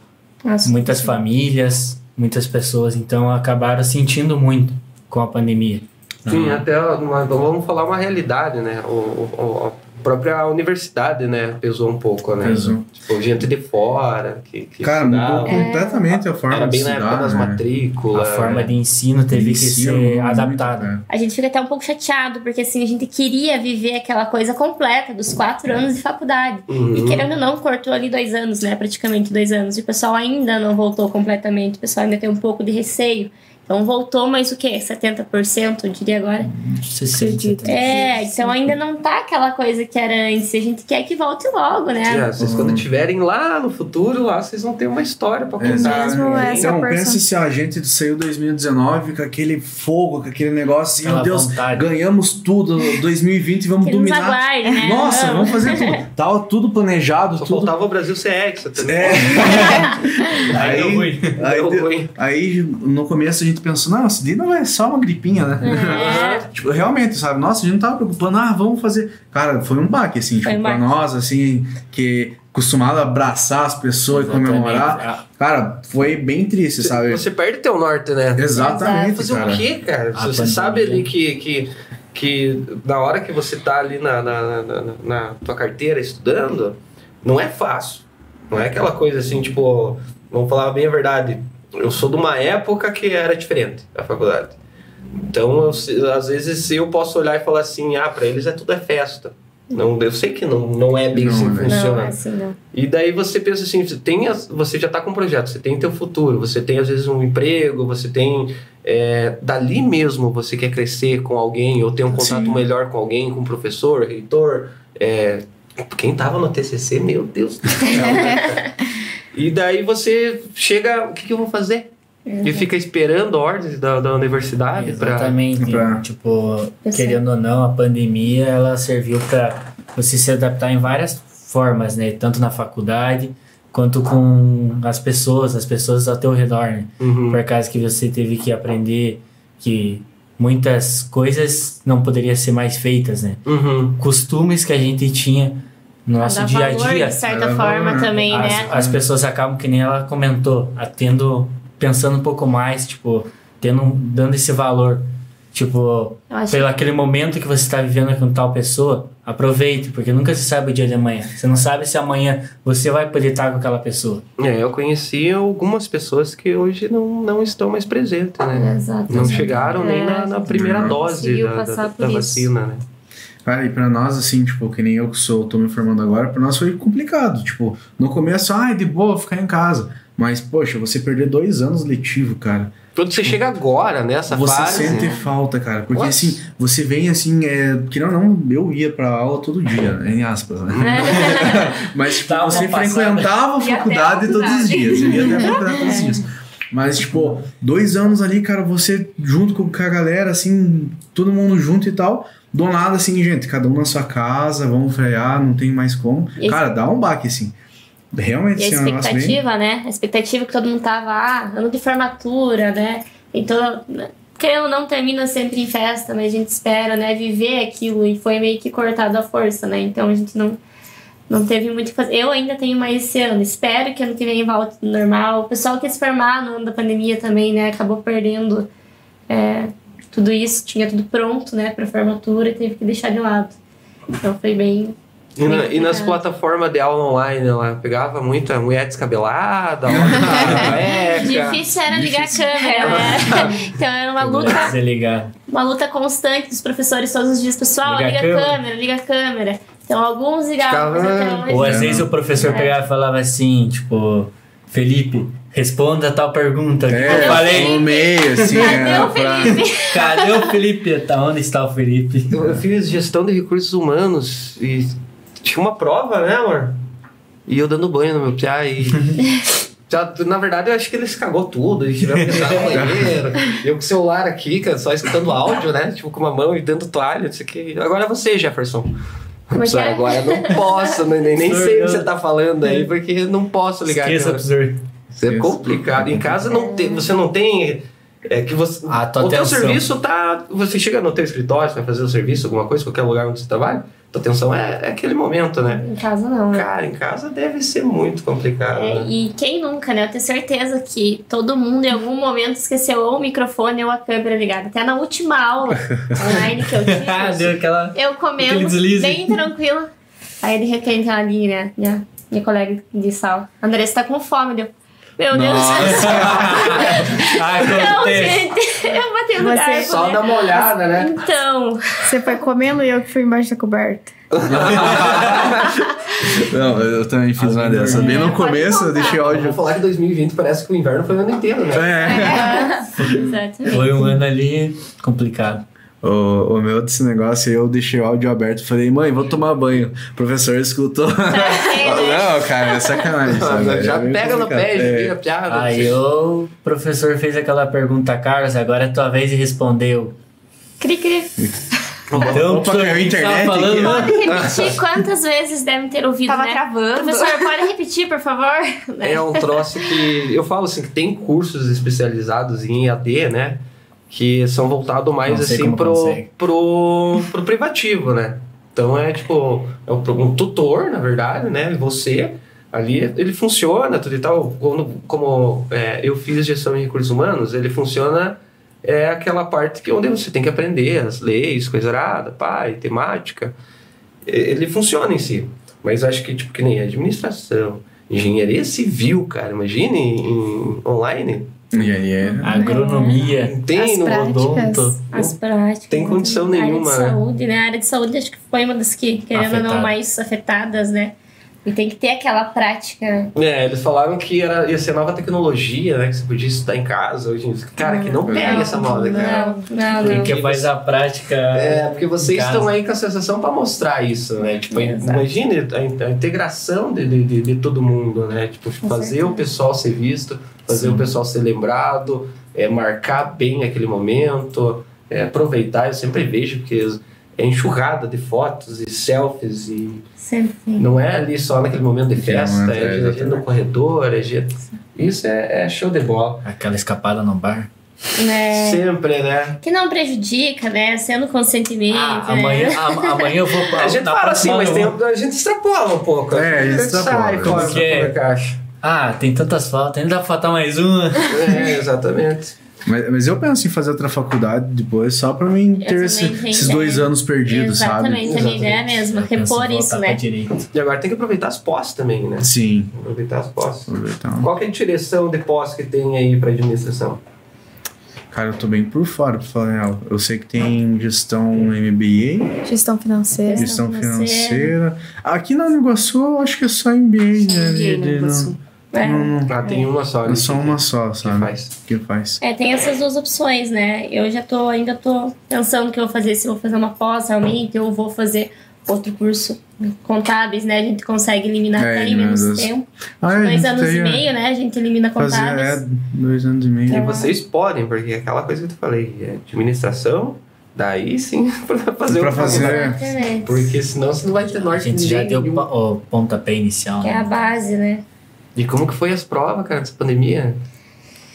Nossa. muitas famílias, muitas pessoas, então acabaram sentindo muito com a pandemia. Sim, até uma- vamos falar uma realidade, né? O, o- própria universidade, né, pesou um pouco, né? Pesou. Tipo, gente de fora que, que Cara, mudou estudava. completamente a forma Era de bem na época das né? A matrículas. forma de ensino teve que Ensino, ser muito, adaptada. cara. A gente fica até um pouco chateado, porque assim, a gente queria viver aquela coisa completa dos quatro anos de faculdade. Uhum. E querendo ou não, cortou ali dois anos, né? Praticamente dois anos. E o pessoal ainda não voltou completamente. O pessoal ainda tem um pouco de receio. Então voltou, mas o quê? 70%, eu diria agora. 60. É, então ainda não tá aquela coisa que era antes. A gente quer que volte logo, É, né? vocês quando estiverem lá no futuro, lá vocês vão ter uma história pra contar. Mesmo né? essa Então, pensa se a gente saiu 2019 com aquele fogo, com aquele negócio assim, meu Deus, vontade. ganhamos tudo, 2020 vamos Que nos dominar. aguarde, né? Nossa, Vamos. vamos fazer tudo. Tava tudo planejado, Só tudo. faltava o Brasil ser hexa também. É. Aí. Aí, ruim. aí, no começo a gente pensou, não, isso daí não é só uma gripinha, né? É. Tipo, realmente, sabe? Nossa, a gente não tava preocupando, ah, vamos fazer. Cara, foi um baque, assim, tipo, um pra baque. nós, assim, que acostumado a abraçar as pessoas Exatamente. e comemorar. Cara, foi bem triste, sabe? Você perde teu norte, né? Exatamente, Fazer cara. o quê, cara? A Se você pandemia. sabe ali que, que, que na hora que você tá ali na, na, na, na- na tua carteira estudando, não é fácil. Não é aquela coisa assim, tipo, vamos falar bem a verdade. Eu sou de uma época que era diferente a faculdade. Então, eu às vezes eu posso olhar e falar assim, ah, pra eles é tudo é festa. Não, eu sei que não, não é bem Não, assim que né? funciona. Não, é assim não. E daí você pensa assim, você, tem as- você já está com um projeto, você tem teu futuro, você tem às vezes um emprego, você tem... é, dali mesmo você quer crescer com alguém ou ter um contato Sim. melhor com alguém, com um professor, reitor. é, quem tava no TCC, meu Deus do céu. né? e daí você chega, o que, que eu vou fazer? E fica esperando ordens da, da universidade para Exatamente. pra- Tipo, Eu sei. querendo ou não, a pandemia ela serviu para você se adaptar em várias formas, né? Tanto na faculdade quanto com as pessoas, as pessoas ao teu redor, né? Uhum. Por causa que você teve que aprender que muitas coisas não poderiam ser mais feitas, né? Uhum. Costumes que a gente tinha no nosso Dá dia a valor, dia. de certa Dá forma, valor, também, as, né? as pessoas acabam que nem ela comentou, a tendo pensando um pouco mais, tipo, tendo dando esse valor, tipo, pelo aquele momento que você está vivendo com tal pessoa, aproveite, porque nunca se sabe o dia de amanhã. Você não sabe se amanhã você vai poder estar com aquela pessoa. É, eu conheci algumas pessoas que hoje não, não estão mais presentes, né? Exato. Não chegaram nem É, na, na primeira dose da, da, da vacina, né? Cara, e pra nós, assim, tipo, que nem eu que sou, tô me formando agora, pra nós foi complicado. Tipo, no começo, ai, de boa, ficar em casa. Mas, poxa, você perder dois anos letivo, cara. Quando você chega agora nessa você fase. sente falta, cara. Porque Nossa. assim, você vem assim, é, que não, não, eu ia pra aula todo dia, né, em aspas, né? Mas tipo, você passada. frequentava a até a faculdade todos os faculdade. dias. Eu ia até a faculdade todos os dias. Mas, tipo, dois anos ali, cara, você junto com a galera, assim, todo mundo junto e tal. Do nada, assim, gente, cada um na sua casa, vamos frear, não tem mais como. E- Cara, dá um baque, assim. Realmente, E a assim, é um negócio bem... expectativa, né? A expectativa que todo mundo tava, ah, ano de formatura, né? Então, querendo ou não, termina sempre em festa, mas a gente espera, né, viver aquilo e foi meio que cortado à força, né? Então a gente não, não teve muito o que fazer. Eu ainda tenho mais esse ano, espero que ano que vem volte normal. O pessoal que se formar no ano da pandemia também, né, acabou perdendo é, tudo isso, tinha tudo pronto, né, pra formatura e teve que deixar de lado. Então foi bem. E, na- e nas plataformas de aula online, ela pegava muita mulher descabelada. Difícil era ligar a câmera, né? Então era uma luta, uma luta constante dos professores todos os dias. Pessoal, Liga a liga, a câmera. câmera, liga a câmera. Então alguns mas Ficava- até hoje. Ou às É. vezes o professor É. pegava e falava assim, tipo, Felipe, responda tal pergunta. que É, eu falei, no meio, assim, Cadê é, o pra... Felipe? cadê o Felipe? Tá, onde está o Felipe? Eu, eu fiz gestão de recursos humanos e tinha uma prova, né, amor? E eu dando banho no meu piá e. Já, na verdade, eu acho que eles cagou tudo, eles tiveram que entrar no banheiro. Eu com o celular aqui, cara, só escutando áudio, né? Tipo, com uma mão e dando toalha, não sei o que. Agora é você, Jefferson. Como é é? Agora eu não posso, nem, nem, nem sei o que você tá falando aí, porque eu não posso ligar Esqueça. Isso é complicado. Em casa não tem, você não tem. É que você. A tua o teu serviço tá. Você chega no teu escritório, você vai fazer o serviço, alguma coisa, qualquer lugar onde você trabalha, tua atenção é, é aquele momento, né? Em casa não, né? Cara, em casa deve ser muito complicado. É, né? e quem nunca, né? Eu tenho certeza que todo mundo em algum momento esqueceu ou o microfone ou a câmera ligada. Até na última aula online que eu Ah, tive. deu aquela. Eu comendo, bem tranquila. Aí de repente ela ali, né? Minha, minha colega de sala. Andressa tá com fome, deu. Meu Deus do céu. Ah, Não, gente, eu bati no Você garfo, Só né? dá uma olhada, né? Então, Você foi comendo e eu que fui embaixo da coberta. Não, eu também fiz uma dessas. Bem no começo, eu deixei Eu vou áudio. falar que 2020 parece que o inverno foi o ano inteiro, né? É. exatamente. Foi um ano ali complicado. O, o meu desse negócio aí, eu deixei o áudio aberto e falei, mãe, vou tomar banho. O professor escutou. Não, cara, é sacanagem. sabe? Já É pega no pé, já É. vira piada. Aí o professor fez aquela pergunta, Carlos, agora é tua vez e respondeu. Cri, cri. Então, Opa, caiu a internet tava falando, aqui. né? Pode repetir quantas vezes devem ter ouvido, Tava né? travando. Professor, pode repetir, por favor? É um troço que. Eu falo assim, que tem cursos especializados em EAD, né? Que são voltados mais Não assim pro, pro, pro privativo, né? Então é tipo, é um, um tutor, na verdade, né? Você Ali ele funciona, tudo e tal. Quando, como é, eu fiz gestão em recursos humanos, ele funciona é aquela parte que onde você tem que aprender as leis, coisa arada, pai, temática. Ele funciona em si. Mas acho que, tipo, que nem administração, engenharia civil, cara, imagine em, online. Engenharia. Agronomia. Tem As no práticas. odonto. As práticas. Tem condição A nenhuma, área né? de saúde, né? A área de saúde acho que foi uma das que, querendo ou não, Afetada. mais afetadas, né? E tem que ter aquela prática. É, eles falaram que era, ia ser nova tecnologia, né? Que você podia estudar em casa. Hoje, cara, que não pega essa moda, cara. Não, não, não. que faz a prática. É, porque vocês estão aí com a sensação para mostrar isso, né? Tipo, Exato. imagine a, a integração de, de, de- de todo mundo, né? Tipo, fazer o pessoal ser visto, fazer o pessoal ser lembrado, é, marcar bem aquele momento, é, aproveitar. Eu sempre vejo porque é enxurrada de fotos e selfies e Sempre. não é ali só naquele momento de Naquele festa, é, é, é, no corredor, é gente... Isso é, é show de bola. Aquela escapada no bar. Né? Sempre, né? Que não prejudica, né? Sendo consentimento. Ah, né? amanhã, am- amanhã eu vou pra. A gente fala assim, mas tem, a gente extrapola um pouco. É, a gente extrapola, sai né? fora Porque- da caixa. Ah, tem tantas faltas, ainda dá pra faltar mais uma. É, exatamente. Mas, mas eu penso em fazer outra faculdade depois só pra mim Eu ter esse- esses dois anos perdidos, Exatamente, sabe? a minha ideia é em Repor isso, né? direito. E agora tem que aproveitar as pós também, né? Sim. Aproveitar as pós. Então, Qual que é a direção de pós que tem aí pra administração? cara, eu tô bem por fora, pra falar real. Eu sei que tem gestão MBA, Gestão financeira. gestão financeira. Aqui na Iguaçu, eu acho que é só MBA, né? Ninguém de- Iguaçu. É. Não, não, Ah, tem uma só. é ali só que- uma só, que sabe? faz. Que faz. É, tem essas duas opções, né? Eu já tô, ainda tô pensando o que eu vou fazer, se eu vou fazer uma pós realmente, ou vou fazer outro curso contábeis, né? A gente consegue eliminar É, até em menos tempo. Ah, é, Dois anos tem, e é, meio, né? A gente elimina Fazer, contábeis. é, dois anos e meio. E Então, vocês podem, porque é aquela coisa que eu te falei, é administração, daí sim pra fazer Pra o fazer- Exatamente. Porque senão você não vai ter A norte gente já deu o pontapé inicial. Que é né? a base, né? E como que foi as provas, cara, dessa pandemia?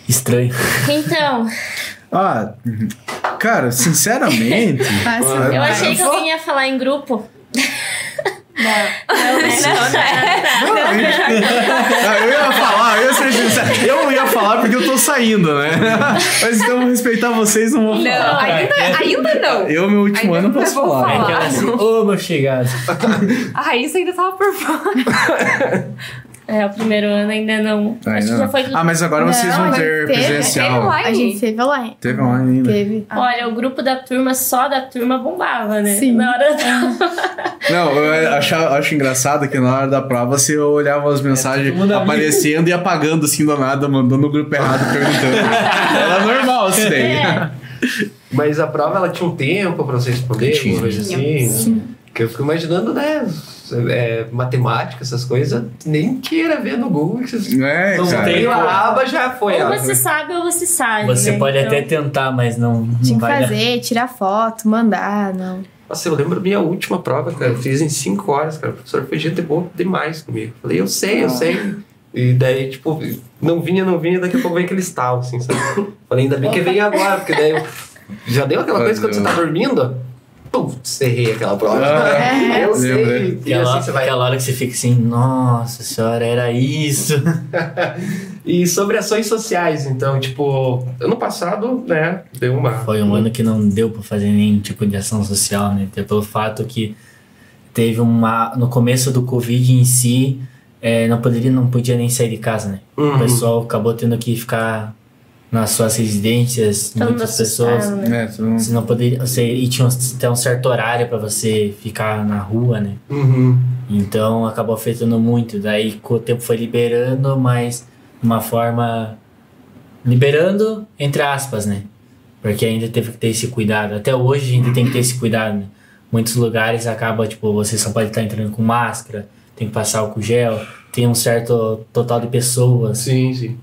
Estranho. Então, Ah, cara, sinceramente. Fácil. Ah, eu achei que alguém ia falar em grupo. Não, né? Não, eu, eu ia falar, eu ia ser sincero. Eu ia falar porque eu tô saindo, né? Mas então eu vou respeitar vocês, não vou Não, falar. ainda, ainda não. Eu, meu último Ainda ano, não posso vou falar. É assim, ô meu chegado. A Raíssa ainda tava por fora. É, o primeiro ano ainda não. Ainda Acho que já foi. Ah, mas agora vocês Não, vão mas ter teve- presencial. teve online. A gente teve online. Teve online ainda. Teve. Olha, o grupo da turma, só da turma bombava, né? Sim. Na hora da... Não, eu acho, acho engraçado que na hora da prova você olhava as mensagens amigo. aparecendo e apagando assim do nada, mandando o grupo errado perguntando. Era normal isso daí. É. Mas a prova ela tinha um tempo pra você responder, Tinha. uma coisa assim. né? Que eu fico imaginando, né? É, matemática, essas coisas, nem queira ver no Google. Que você É, Não cara. tem a aba já foi. Ou você sabe ou você sabe. Você né? pode Então, até tentar, mas não, não Tinha que vai dar. fazer, tirar foto, mandar, não. Nossa, eu lembro minha última prova, cara. Eu fiz em 5 horas, cara. O professor foi gente boa demais comigo. Falei, eu sei, eu sei. E daí, tipo, não vinha, não vinha, daqui a pouco veio aquele estalo, assim, sabe? Falei, ainda bem que veio agora, porque daí eu... já deu aquela coisa quando você tá dormindo? Putz, errei aquela prova. Ah, eu lembra. sei. E Aquela, assim você vai. aquela hora que você fica assim, nossa senhora, era isso. E sobre ações sociais, então, tipo, ano passado, né, deu uma. Foi um ano que não deu pra fazer nenhum tipo de ação social, né? Até pelo fato que teve uma. No começo do Covid em si, é, não poderia, não podia nem sair de casa, né? Uhum. O pessoal acabou tendo que ficar nas suas residências, todo mundo muitas pessoas. né? É, Você não poderia. Você, e tinha um- até um certo horário pra você ficar na rua, né? Uhum. Então acabou afetando muito. Daí com o tempo foi liberando, mas de uma forma. Liberando, entre aspas, né? Porque ainda teve que ter esse cuidado. Até hoje a gente tem que ter esse cuidado, né? Muitos lugares acaba, tipo, você só pode estar entrando com máscara, tem que passar álcool gel, tem um certo total de pessoas. Sim, sim.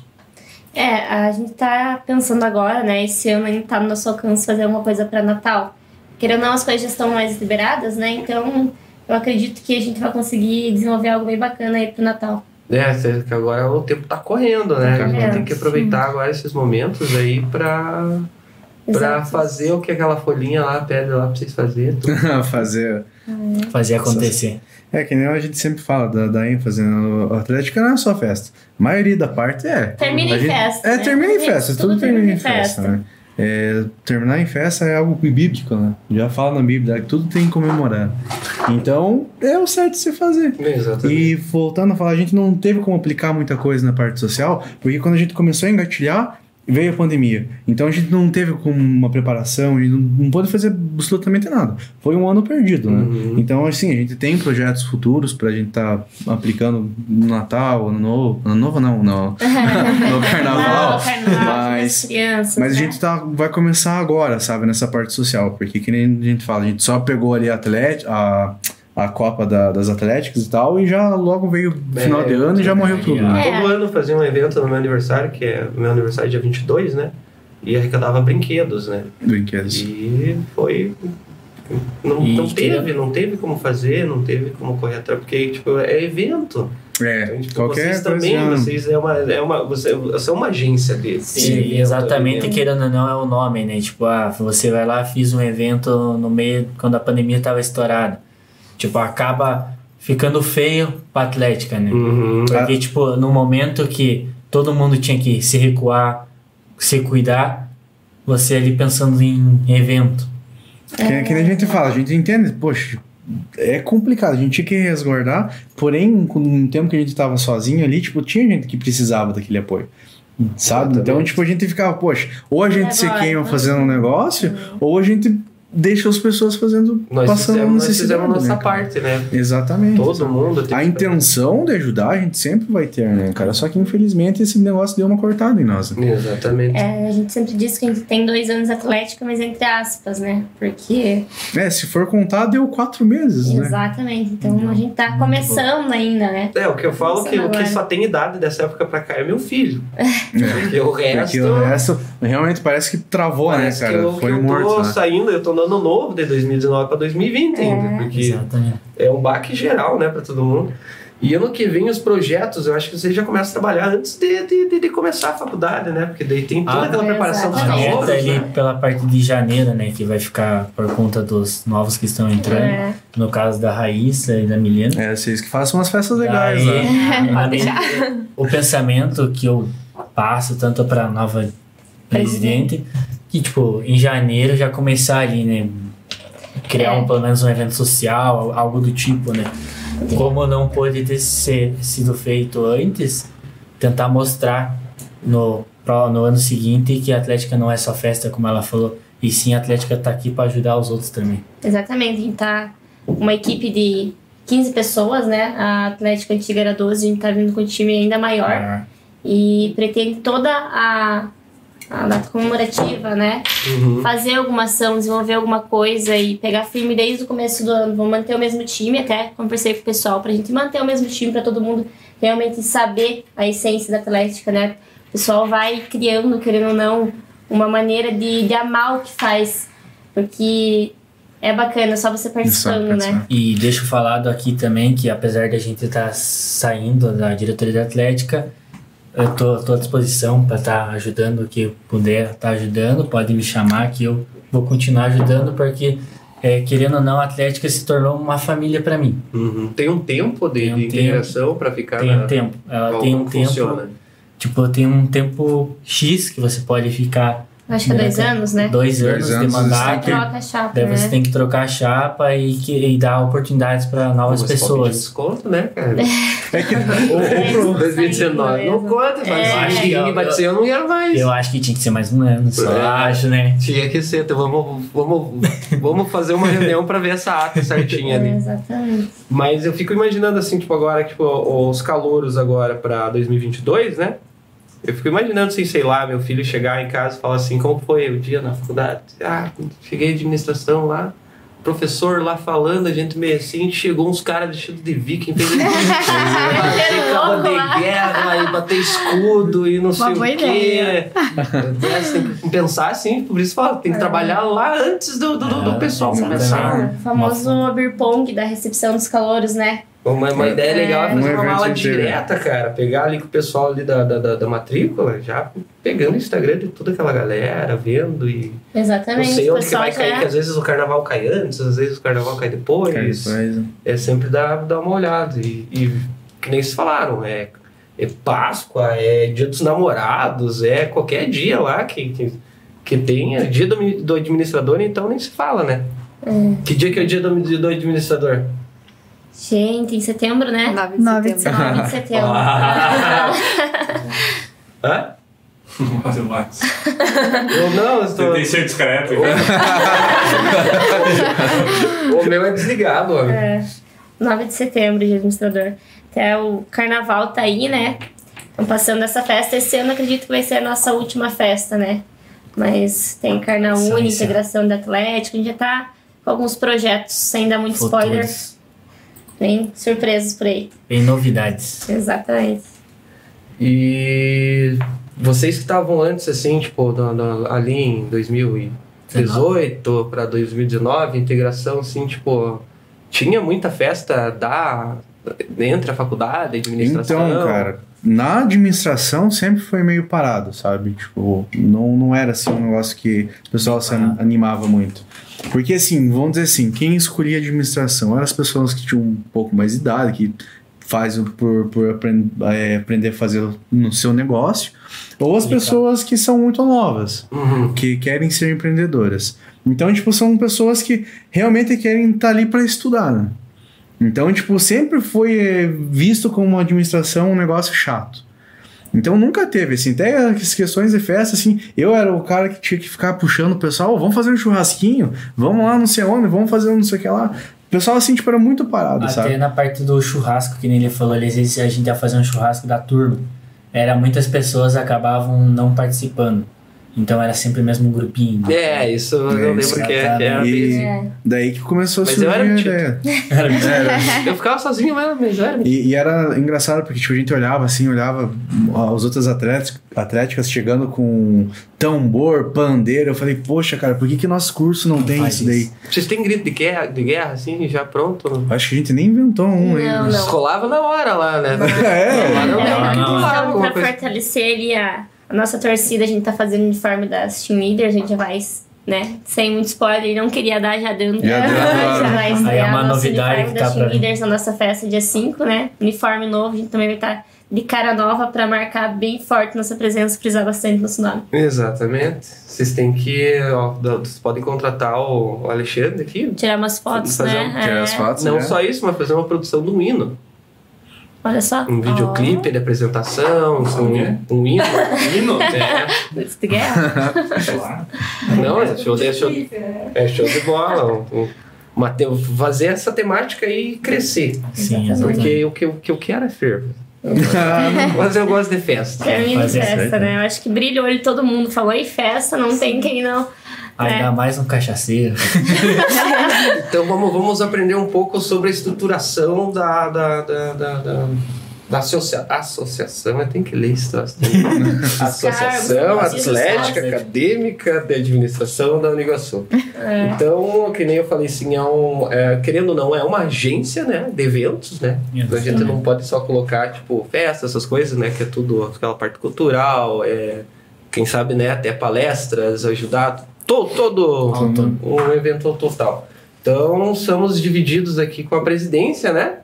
É, a gente tá pensando agora, né? Esse ano ainda tá no nosso alcance fazer alguma coisa pra Natal. Querendo ou não, as coisas já estão mais liberadas, né? Então, eu acredito que a gente vai conseguir desenvolver algo bem bacana aí pro Natal. É, que agora o tempo tá correndo, né? Tá A gente tem que aproveitar agora esses momentos aí pra, pra Exato. fazer o que aquela folhinha lá pede lá pra vocês fazerem. fazer fazer acontecer. É, que nem a gente sempre fala da, da ênfase, né? O Atlético não é só festa. A maioria da parte é. Termina A em gente- festa. É, né? termina em festa, tudo, termina em festa, né? É, terminar em festa é algo bíblico, né? Já fala na Bíblia que tudo tem que comemorar. Então, é o certo de se fazer. Exatamente. E voltando a falar, a gente não teve como aplicar muita coisa na parte social, porque quando a gente começou a engatilhar, veio a pandemia. Então a gente não teve como uma preparação, a gente não, não pôde fazer absolutamente nada. Foi um ano perdido, né? Então, assim, a gente tem projetos futuros pra gente estar aplicando no Natal, ano novo. Ano novo não, no, no carnaval. Mas- crianças. Mas a né? gente tá, vai começar agora, sabe, nessa parte social. Porque que nem a gente fala, a gente só pegou ali a, atlética, a, a Copa da- das Atléticas e tal, e já logo veio o final É, de ano e já morreu tudo. né? É. Todo ano fazia um evento no meu aniversário, que é o meu aniversário é dia 22, né? E arrecadava brinquedos, né? Brinquedos. E foi. Não, E não que- teve, não teve como fazer, não teve como correr atrás, porque tipo, é evento. É, Então, tipo, qualquer vocês coisa. também, vocês é uma, é uma, você, você é uma agência deles. Sim, exatamente, querendo ou não, é o nome, né? Tipo, ah, você vai lá, fiz um evento no meio, quando a pandemia tava estourada. Tipo, acaba ficando feio pra Atlética, né? Uhum. Porque, tipo, no momento que todo mundo tinha que se recuar, se cuidar, você ali pensando em evento. Que, que nem a gente fala, a gente entende, poxa, é complicado, a gente tinha que resguardar, porém, com um tempo que a gente tava sozinho ali, tipo, tinha gente que precisava daquele apoio. Sabe? Então, Exatamente. tipo, a gente ficava, poxa, ou a gente se agora? queima fazendo um negócio, ou a gente deixa as pessoas fazendo, Nós passando fizemos, nós fizemos nossa né, parte, né? Exatamente. Todo mundo tem A que- intenção de ajudar a gente sempre vai ter, né, cara? Só que infelizmente esse negócio deu uma cortada em nós. né? Exatamente. É, a gente sempre diz que a gente tem dois anos atlética, mas entre aspas, né? Porque. É, se for contar, deu quatro meses, né? Exatamente. Então a gente tá começando ainda, né? É, o que eu falo que o que Agora. só tem idade dessa época pra cá é meu filho. Porque o resto. Porque o resto realmente parece que travou, né, parece cara? que eu, Foi que eu morto. tô né? saindo, eu tô ano novo de 2019 pra 2020 ainda. É. Porque Exatamente. é um baque geral, né, pra todo mundo. E ano que vem os projetos, eu acho que você já começa a trabalhar antes de, de, de- de começar a faculdade, né? Porque daí tem toda Ah, aquela preparação dos A calouros, meta ali né? pela parte de janeiro, né? Que vai ficar por conta dos novos que estão entrando. É. No caso da Raíssa e da Milena. É, vocês que façam umas festas legais, Daí, né? a o pensamento que eu passo tanto para nova presidente que tipo em janeiro já começar ali né criar É. um, pelo menos um evento social algo do tipo né como não pôde ter ser, sido feito antes tentar mostrar no no ano seguinte que a Atlética não é só festa como ela falou e sim a Atlética tá aqui para ajudar os outros também Exatamente. A gente tá uma equipe de 15 pessoas, né? A Atlética Antiga era 12, a gente tá vindo com um time ainda maior. Ah, E pretende toda a, a data comemorativa, né? Uhum. Fazer alguma ação, desenvolver alguma coisa e pegar firme desde o começo do ano. Vamos manter o mesmo time, até conversei com o pessoal pra gente manter o mesmo time pra todo mundo realmente saber a essência da Atlética, né? O pessoal vai criando, querendo ou não, uma maneira de, de amar o que faz. Porque é bacana, só você participando, né? E deixo falado aqui também que apesar da gente estar saindo da diretoria da Atlética, eu tô, tô à disposição para estar ajudando o que puder estar ajudando. Pode me chamar que eu vou continuar ajudando porque é, querendo ou não a Atlética se tornou uma família para mim. Uhum. Tem um tempo de, Tem um de tempo. integração pra ficar Tem na... um tempo, ela Como tem um tempo, funciona? tipo tem um tempo X que você pode ficar Acho que é dois anos, né? dois anos, anos, de mandato. Troca a chapa, Daí você né? tem que trocar a chapa e, que, e dar oportunidades para novas Você pessoas. desconto, né, cara? É que Ou, ou 2019. Não conta, mas É. acho que Eu- vai ser, eu não quero mais. Eu acho que tinha que ser mais um ano, só É. acho, né? Tinha que ser, então vamos, vamos, vamos fazer uma reunião pra ver essa ata certinha É, ali. exatamente. Mas eu fico imaginando assim, tipo, agora, tipo, os calouros agora pra 2022, né? Eu fico imaginando, assim, sei lá, meu filho chegar em casa e falar assim, como foi o dia na faculdade? Ah, cheguei em administração lá, professor lá falando, a gente meio assim, chegou uns caras vestidos de viking, fez bater cabo de guerra e bater escudo e não sei boa o quê. ideia. É, você tem que pensar assim, por isso fala, tem que trabalhar lá antes do, do, do- do É, pessoal começar. O famoso beer pong da recepção dos calouros, né? Uma, uma ideia legal é Um fazer uma evento mala inteiro. direta, cara. Pegar ali com o pessoal ali da, da, da, da matrícula, já pegando o Instagram de toda aquela galera, vendo e. Não Exatamente. sei o onde que pessoal vai cair, já- que às vezes o carnaval cai antes, às vezes o carnaval cai depois. Cara, depois, É sempre dar, dar uma olhada. E, e que nem vocês falaram, é, é Páscoa, é dia dos namorados, é qualquer dia lá que, que, que tenha. Dia do, do administrador, então nem se fala, né? Que dia que é o dia do, do administrador? Gente, em setembro, né? 9 de 9 de setembro. 9 de setembro. Hã? Fazer mais. Eu não, eu estou. Tentei ser discreto. O meu é desligado, homem. É, 9 de setembro, dia do administrador. Até o carnaval tá aí, né? Estão passando essa festa. Esse ano acredito que vai ser a nossa última festa, né? Mas tem Carnaúne, Sim, sim. integração da Atlético. A gente já tá com alguns projetos, sem dar muito spoiler. Tem surpresas por aí. Tem novidades. Exatamente. E vocês que estavam antes, assim, tipo, no- no- ali em 2018 para 2019, integração, assim, tipo, tinha muita festa da entre a faculdade, a administração. Então, cara, na administração sempre foi meio parado, sabe? Tipo, não, não era assim um negócio que o pessoal se animava muito. Porque, assim, vamos dizer assim, quem escolhia administração eram as pessoas que tinham um pouco mais de idade, que fazem por, por apren- é, aprender a fazer no seu negócio, ou as pessoas que são muito novas Uhum. que querem ser empreendedoras. Então, tipo, são pessoas que realmente querem estar ali para estudar, né? Então, tipo, sempre foi eh, visto como uma administração um negócio chato. Então nunca teve, assim, até as questões de festa, assim, eu era o cara que tinha que ficar puxando o pessoal, "Ô, vamos fazer um churrasquinho, vamos lá não sei onde, vamos fazer um não sei o que lá. O pessoal, assim, tipo, era muito parado, Até sabe? na parte do churrasco, que nem ele falou ali, às vezes a gente ia fazer um churrasco da turma. Era muitas pessoas acabavam não participando. Então era sempre o mesmo grupinho. É, isso eu É, lembro isso, que, é, que era E mesmo. É. daí que começou a Mas surgir eu era a um ideia. Eu ficava sozinho mas era. E, e era engraçado porque tipo, a gente olhava assim, olhava as outras atléticas, atléticas chegando com tambor, pandeiro. Eu falei, poxa, cara, por que, que nosso curso não, Não tem isso daí? Vocês têm grito de guerra, de guerra assim, já pronto? Acho que a gente nem inventou um Não, ainda. não. Colava na hora lá, né? É. Lá não, É, não, não, não, alguma pra coisa. fortalecer ali a, a nossa torcida, a gente tá fazendo o uniforme das team leaders, a gente já vai, né? Sem muito spoiler, não queria dar, já deu. Já deu já vai Aí é estrear uma nosso novidade uniforme que das tá team leaders na nossa festa dia 5, né? Uniforme novo, a gente também vai estar de cara nova pra marcar bem forte nossa presença, frisar bastante nosso nome. Exatamente. Vocês têm que. Ó, vocês podem contratar o Alexandre aqui. Tirar umas fotos, Fazer né? um- Tirar É, as fotos, Não né? só isso, mas fazer uma produção de um hino. Olha só. Um videoclipe de apresentação, o quê? um, um hino. Hino? É. De guerra. Não, é show, de, é show, é show de bola. Um- um- uma fazer essa temática aí crescer. Sim. Porque o que, o que eu quero é fervo. Mas eu gosto de festa. De Fazer festa, certo. né? Eu acho que brilha o olho de todo mundo. Falou em festa, não tem quem não. Ainda mais um cachaceiro. Então vamos, vamos aprender um pouco sobre a estruturação da, da, da, da, da, da associa, associação. Eu tenho que ler isso. troço. Associação Atlética. Acadêmica de Administração da Unigaçu. Então, que nem eu falei assim, é um, é, querendo ou não, é uma agência né, de eventos, né? Então a gente não pode só colocar, tipo, festa, essas coisas, né? Que é tudo aquela parte cultural, é, quem sabe, né? Até palestras, ajudar, to, todo todo. um evento total. Então, somos divididos aqui com a presidência, né?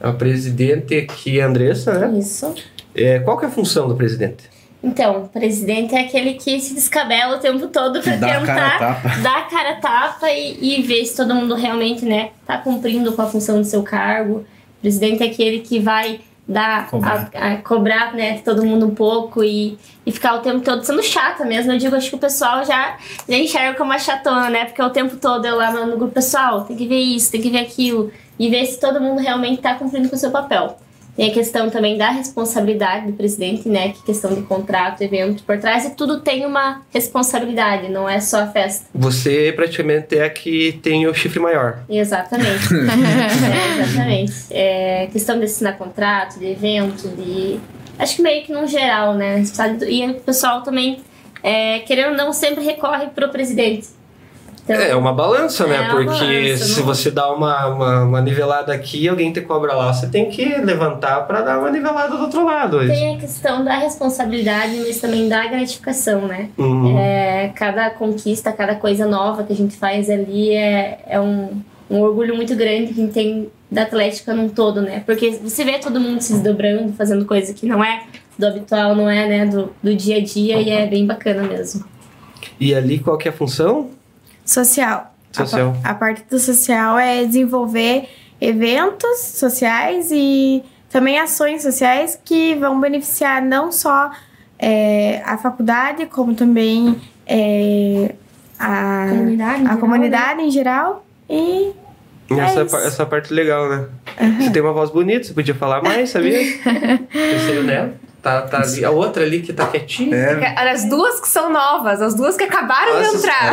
A presidente aqui é a Andressa, né? Isso. É, qual que é a função do presidente? Então, o presidente é aquele que se descabela o tempo todo pra Dá a cara a tentar tapa. dar a cara a tapa e, e ver se todo mundo realmente, né, tá cumprindo com a função do seu cargo. O presidente é aquele que vai dar Cobrar. A, a- cobrar, né, todo mundo um pouco e, e ficar o tempo todo sendo chata mesmo. Eu digo, acho que o pessoal já, já enxerga como uma chatona, né? Porque o tempo todo eu lá no grupo pessoal, tem que ver isso, tem que ver aquilo e ver se todo mundo realmente tá cumprindo com o seu papel. Tem a questão também da responsabilidade do presidente, né? Que questão de contrato, evento por trás, e tudo tem uma responsabilidade, não é só a festa. Você praticamente é a que tem o chifre maior. Exatamente. é, exatamente. É, questão de assinar contrato, de evento, de. Acho que meio que no geral, né? E o pessoal também, é, querendo ou não, sempre recorre pro presidente. Então, É uma balança, né? É uma Porque balança, se não- você dá uma, uma, uma nivelada aqui alguém te cobra lá, você tem que levantar pra dar uma nivelada do outro lado. tem a questão da responsabilidade, mas também da gratificação, né? Uhum. É, cada conquista, cada coisa nova que a gente faz ali é, é um, um orgulho muito grande que a gente tem da Atlética num todo, né? Porque você vê todo mundo se desdobrando, fazendo coisa que não é do habitual, não é, né, do, do dia a dia, e é bem bacana mesmo. E ali qual que é a função? Social. Social. A, a parte do social é desenvolver eventos sociais e também ações sociais que vão beneficiar não só é, a faculdade, como também é, a Comunidade, em a geral, comunidade em geral. E Essa, isso. pa- essa parte legal, né? Você tem uma voz bonita, você podia falar mais, sabia? Terceiro nela. Tá, tá ali. A outra ali que tá quietinha. É, As duas que são novas, as duas que acabaram de Nossa, entrar.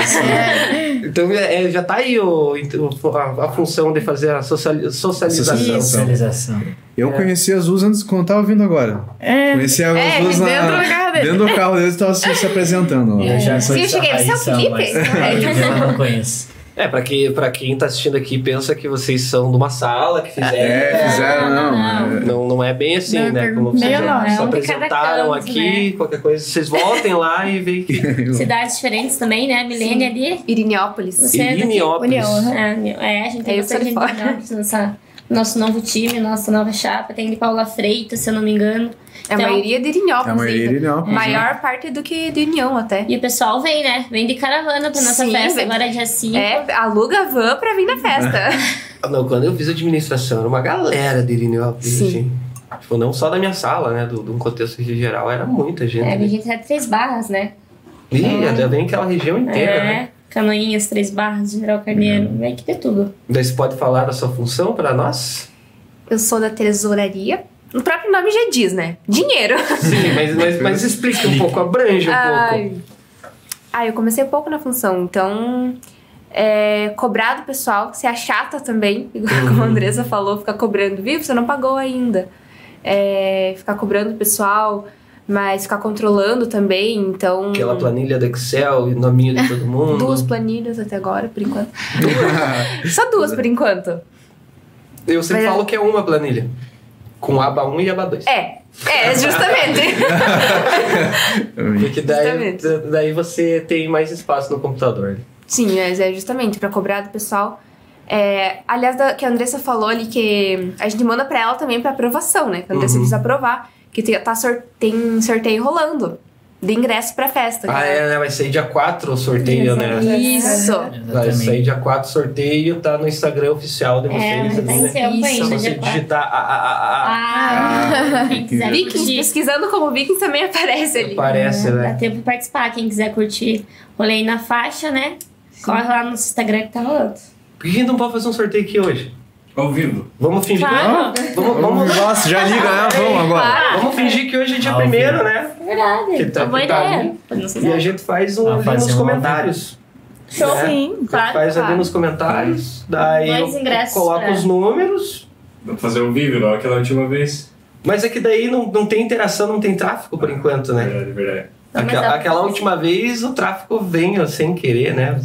Então é, já tá aí o, a, a função de fazer a sociali- socialização. Socialização. Eu conheci as duas antes quando eu tava vindo agora. é, Conheci as É, duas na, dentro do carro dele. dentro do carro deles tava se, se apresentando. Eu já Sim, eu cheguei, você é o Felipe? eu não conheço. É, pra, que, pra quem tá assistindo aqui, pensa que vocês são de uma sala que fizeram. É, fizeram, não. Não, é- Não, não é bem assim, Não, né? Como vocês meio já não, se é um de apresentaram canto, aqui, qualquer coisa, vocês voltem lá e veem que. Cidades diferentes também, né? Milênio ali. Irineópolis. Você é? Irineópolis. União, aham. É, é, a gente tem Eu sou bastante de gente legal nessa nosso novo time, nossa nova chapa. Tem de Paula Freitas, se eu não me engano. É a Então, maioria de É Irineópolis. a maioria ainda. não. Maior parte do que de União até. E o pessoal vem, né? Vem de caravana pra nossa Sim, festa, vem. agora é dia 5. É, aluga a van pra vir na festa. Ah, Não, quando eu fiz administração, era uma galera de Irineópolis, Sim. assim. Tipo, não só da minha sala, né? Do, do contexto geral, era muita gente. É, né? a gente é três barras, né? Ih, até vem aquela região inteira, é, né? Canoinhas, três barras, General Carneiro. Vem que ter tudo. Daí você pode falar da sua função pra nós? Eu sou da tesouraria. O próprio nome já diz, né? Dinheiro. Sim, mas, mas, mas explique um pouco, abrange um Ai. pouco. Ah, eu comecei pouco na função, então. É, cobrar do pessoal, ser a chata também, igual como a Andressa falou, ficar cobrando, viu? Você não pagou ainda. É, ficar cobrando o pessoal, mas ficar controlando também, então. Aquela planilha do Excel e o nominho de todo mundo. Duas planilhas até agora, por enquanto. Só duas por enquanto. Eu sempre Mas- falo que é uma planilha. Com aba 1 e aba 2. É, é, justamente. Porque daí, Justamente. daí você tem mais espaço no computador. Sim, mas é justamente pra cobrar do pessoal. É, aliás, da, que a Andressa falou ali que a gente manda pra ela também pra aprovação, né? Que a Andressa Uhum. precisa aprovar. Que tem, tá sor- tem sorteio rolando de ingresso pra festa. Ah, é, né? Vai sair dia 4 o sorteio, né? Isso. Vai sair dia 4 o sorteio, tá no Instagram oficial de vocês. É, ali, tá em né? tempo Isso. Se você 4. digitar a, a, a, a, Ah, quem quiser Vikings, curtir. pesquisando como Vikings também aparece ali. aparece, É, Dá né? tempo de participar. Quem quiser curtir rolê aí na faixa, né? Corre lá no Instagram que tá rolando. Por que a gente não pode fazer um sorteio aqui hoje? Ao vivo. Vamos fingir Claro. que. Vamos, vamos, Nossa, já liga, né? Vamos agora. vamos fingir que hoje é dia Ao primeiro, vivo. né? É verdade. Que tá- uma boa que tá ideia. ali. E a gente faz um Ah, ali nos um comentários. Show. né? Sim. Claro, faz ali claro. nos comentários, daí Dois eu ingressos coloco pra- os números. Vamos fazer ao vivo, igual aquela última vez. Mas é que daí não, não tem interação, não tem tráfego por enquanto, né? Verdade, verdade. Aquela, aquela última vez o tráfego veio sem querer, né?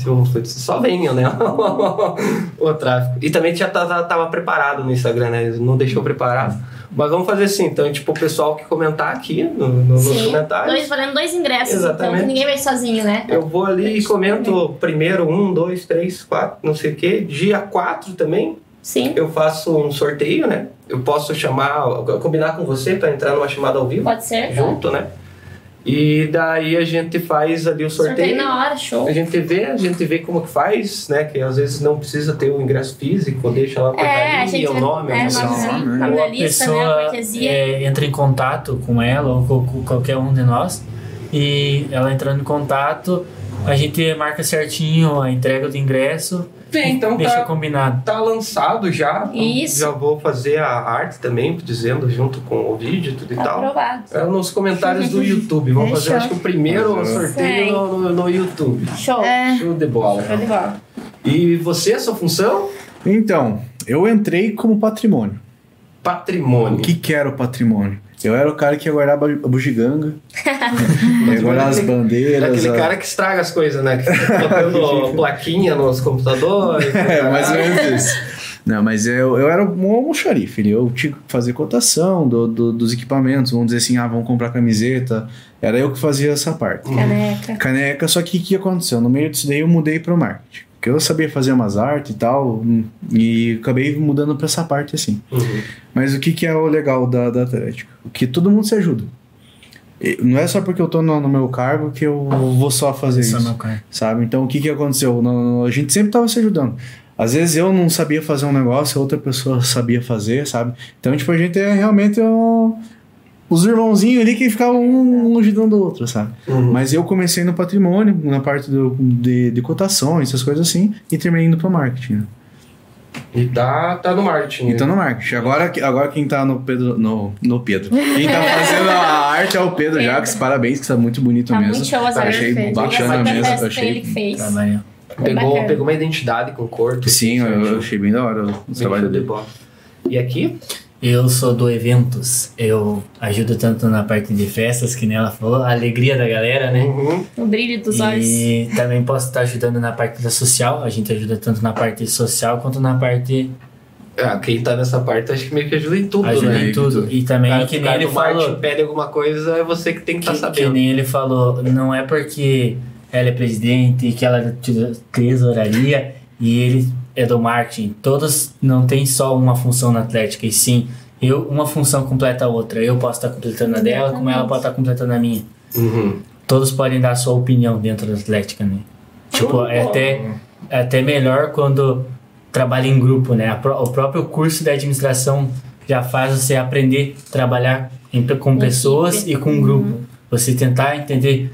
Só venham, né? o tráfego. E também já tá- tá- tava preparado no Instagram, né? Não deixou preparado. Mas vamos fazer assim, então, tipo, o pessoal que comentar aqui no, no- nos comentários. Dois, valendo dois ingressos, Exatamente. então ninguém vai sozinho, né? Eu vou ali e comento primeiro um, dois, três, quatro, não sei o quê. Dia 4 também, Sim, eu faço um sorteio, né? Eu posso chamar, combinar com você para entrar numa chamada ao vivo, pode ser. junto, né? E daí a gente faz ali o Sorteio sorteio. na hora, show. A gente vê, a gente vê como que faz, né? Que às vezes não precisa ter o ingresso físico, deixa lá É, a portaria, gente o nome, é, a nome, função. nome, nome, né? nome a lista, né? A pessoa é, entra em contato com ela ou com, com qualquer um de nós e ela entrando em contato, a gente marca certinho a entrega do ingresso Bem, então deixa tá, combinado. tá lançado já. então Isso. Já vou fazer a arte também, dizendo junto com o vídeo tudo e Tá tal. aprovado. É nos comentários do YouTube. Vamos fazer, acho que o primeiro sorteio no, no, no YouTube. Show. É. Show de bola. Show de bola. E você, sua função? Então, eu entrei como patrimônio. Patrimônio. O que que era o patrimônio? Eu era o cara que ia guardar a bu- a bugiganga. E agora as bandeiras. Aquele a- cara que estraga as coisas, né? Que fica colocando plaquinha nos computadores. É, mais ou menos isso. Não, mas eu, eu era um almoxarife, eu tinha que fazer cotação do, do- dos equipamentos, vamos dizer assim, ah, vamos comprar camiseta. Era eu que fazia essa parte. Caneca. Caneca, só que o que aconteceu? No meio disso daí eu mudei pro marketing. Porque eu sabia fazer umas artes e tal, e acabei mudando pra essa parte assim. Uhum. Mas o que, que é o legal da, da Atlética? Que todo mundo se ajuda. E Não é só porque eu tô no, no meu cargo que eu vou só fazer Esse é o isso meu cara. sabe? Então, o que que aconteceu? No- a gente sempre tava se ajudando. Às vezes eu não sabia fazer um negócio, outra pessoa sabia fazer, sabe? Então, tipo, a gente é realmente um- os irmãozinhos ali que ficavam um ajudando o outro, sabe? Uhum. Mas eu comecei no patrimônio, na parte do, de, de cotações, essas coisas assim, e terminei indo pro marketing. né? E tá, tá no marketing. Então, no marketing. Agora, agora quem tá no Pedro. No, no Pedro. Quem tá fazendo a arte é o Pedro Jacques. Parabéns, que tá muito bonito Tá mesmo. muito show artes. achei bacana mesmo. Achei ele fez. Trabalhou. Bem Pegou, bacana. pegou uma identidade com cor. tudo Sim, isso, eu, eu né? achei bem da hora o Bem trabalho de dele. bola. E aqui? Eu sou do eventos. Eu ajudo tanto na parte de festas, que nem ela falou, a alegria da galera, né? Uhum. O brilho dos olhos. E também posso estar ajudando na parte da social. A gente ajuda tanto na parte social quanto na parte Ah, quem tá nessa parte acho que meio que ajuda em tudo, ajuda né? em tudo. E também Cara, que nem ele falou, pede alguma coisa, é você que tem que estar que, tá que sabendo. nem ele falou, não é porque ela é presidente, que ela é te- tesouraria e ele é do marketing. Todos não tem só uma função na Atlética, e sim, eu uma função completa a outra. Eu posso estar completando a dela, como ela pode estar completando a minha. Uhum. Todos podem dar a sua opinião dentro da Atlética, né? Tipo, é até, é até melhor quando trabalha em grupo, né? O próprio curso de administração já faz você aprender a trabalhar em- com pessoas e com grupo. Você tentar entender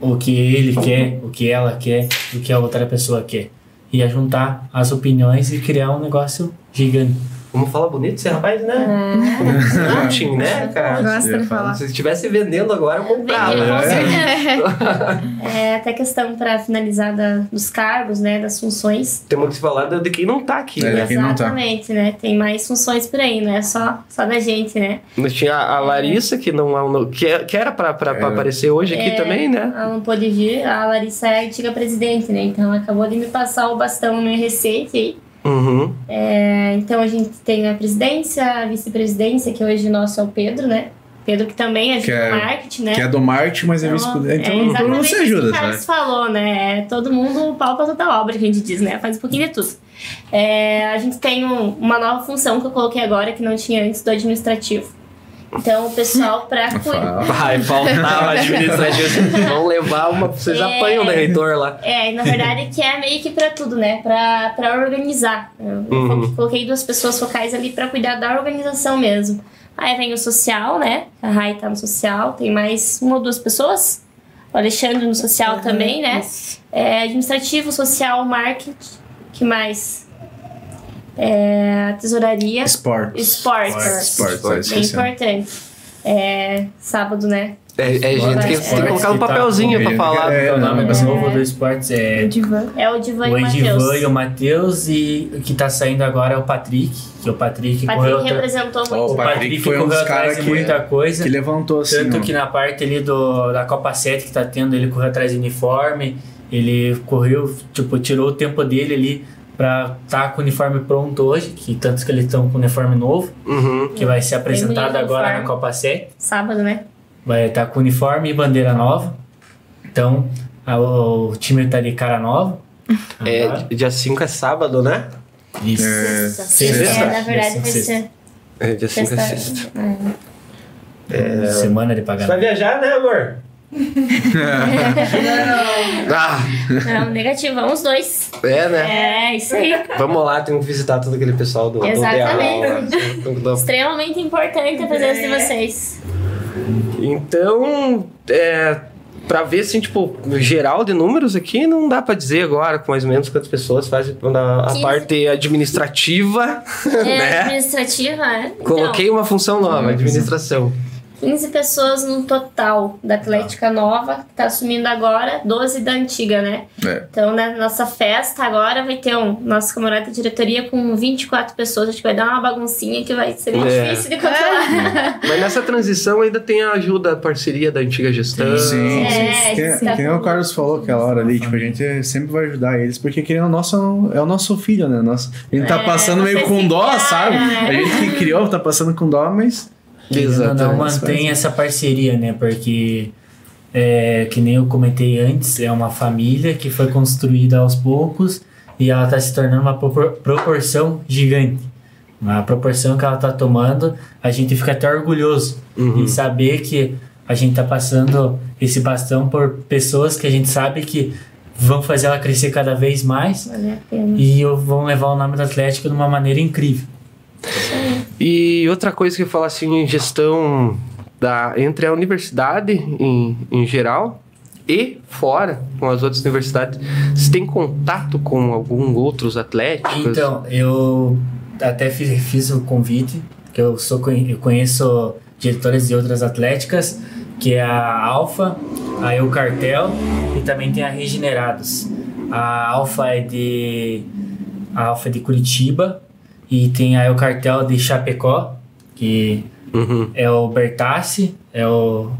o que ele quer, o que ela quer, o que a outra pessoa quer. E a juntar as opiniões e criar um negócio gigante. Vamos falar bonito esse rapaz, né? Marketing, né, cara? Gosta de falar. Se estivesse vendendo agora, eu comprava. Né? certeza. É, até questão para finalizar da- dos cargos, né, das funções. Temos que falar de quem não tá aqui, É. né? Tá. Exatamente, né? Tem mais funções por aí, não é só, só da gente, né? Tinha a Larissa, que não é um- que, é- que era pra É. aparecer hoje aqui É. também, né? Ela não pôde vir, a Larissa é a antiga presidente, né? Então ela acabou de me passar o bastão no IRC aí. Uhum. É, então a gente tem a presidência, a vice-presidência, que hoje o nosso é o Pedro, né? Pedro que também ajuda Que é- no marketing, né? Que é do marketing, mas é Então, é todo mundo exatamente se isso ajuda, sabe? Carlos falou, né? É todo mundo pau pra toda obra, que a gente diz, né? Faz um pouquinho de tudo. É, a gente tem um- uma nova função que eu coloquei agora, que não tinha antes do administrativo. Então, o pessoal, pra cuidar. Vai faltar administrativo. Vocês vão levar uma. Vocês É. apanham o reitor lá. É, e na verdade que é meio que pra tudo, né? Pra, pra organizar. Eu Uhum. coloquei duas pessoas focais ali pra cuidar da organização mesmo. Aí vem o social, né? A Rai tá no social, tem mais uma ou duas pessoas. O Alexandre no social também, né? É, administrativo, social, marketing. que mais? É, a tesouraria. Esportes. Esportes. Esportes, é, Bem importante. É, sábado, né? É, é gente que tem que colocar um tá papelzinho com- pra falar. É, o nome não, novo do esportes é Divan. É o Divan e o o Edivan Matheus. e o Matheus e o que tá saindo agora é o Patrick, que o Patrick, Patrick correu representou muito. O o Patrick, Patrick foi um correu dos atrás caras de muita coisa. Que levantou assim. Tanto que na parte ali do, da Copa 7 que tá tendo, ele correu atrás de uniforme, ele correu, tipo, tirou o tempo dele ali pra tá com o uniforme pronto hoje, que tantos que eles estão com o uniforme novo, Uhum. que vai ser apresentado agora uniforme. na Copa 7. Sábado, né? Vai estar com uniforme e bandeira nova. Então, a- o time tá de cara nova. É, Agora. dia 5 é sábado, né? Isso. É, Sexta. É, na verdade vai ser. É, dia 5 é sexta- sexta. É. Semana de Você vai pagamento. viajar, né, amor? Ah, Não, negativo, vamos dois. é, né? É, isso aí. Vamos lá, temos que visitar todo aquele pessoal do, do Exatamente. DA lá. Do- Extremamente importante a presença de vocês. Então, é, pra ver assim, tipo, geral de números aqui, não dá pra dizer agora com mais ou menos quantas pessoas fazem a, a 15. parte administrativa, É, né? administrativa, é. Então, Coloquei uma função nova, administração. 15 pessoas no total da Atlética Nova, que tá assumindo agora, 12 da antiga, né? É. Então, na nossa festa agora vai ter um nosso camarada de diretoria com 24 pessoas. Acho que vai dar uma baguncinha que vai ser muito É. difícil de controlar. Mas nessa transição ainda tem a ajuda, a parceria da antiga gestão. Sim, É, sim. isso Que, tá que nem o Carlos falou aquela hora ali, tipo, a gente sempre vai ajudar eles, porque querendo o nosso, é o nosso filho, né? Nosso, a gente tá É, passando meio com dó, sabe? né? A gente que criou tá passando com dó, mas. Ou não Exatamente. mantém essa parceria, né? Porque, é, que nem eu comentei antes, é uma família que foi construída aos poucos e ela está se tornando uma propor- proporção gigante. A proporção que ela está tomando, a gente fica até orgulhoso Uhum. em saber que a gente está passando esse bastão por pessoas que a gente sabe que vão fazer ela crescer cada vez mais Vale a pena. e vão levar o nome do Atlético de uma maneira incrível. E outra coisa que eu falo assim em gestão da, entre a universidade em, em geral e fora com as outras universidades, você tem contato com algum outros atléticos? Então, eu até fiz, fiz o convite, que eu sou eu conheço diretores de outras atléticas, que é a Alfa, a Eu Cartel e também tem a Regenerados. A Alfa é de a Alfa é de Curitiba e tem a Eu Cartel de Chapecó, que Uhum. é o Bertassi, é o,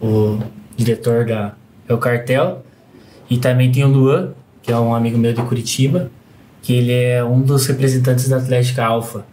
o diretor da é o cartel. E também tem o Luan, que é um amigo meu de Curitiba, que ele é um dos representantes da Atlética Alfa.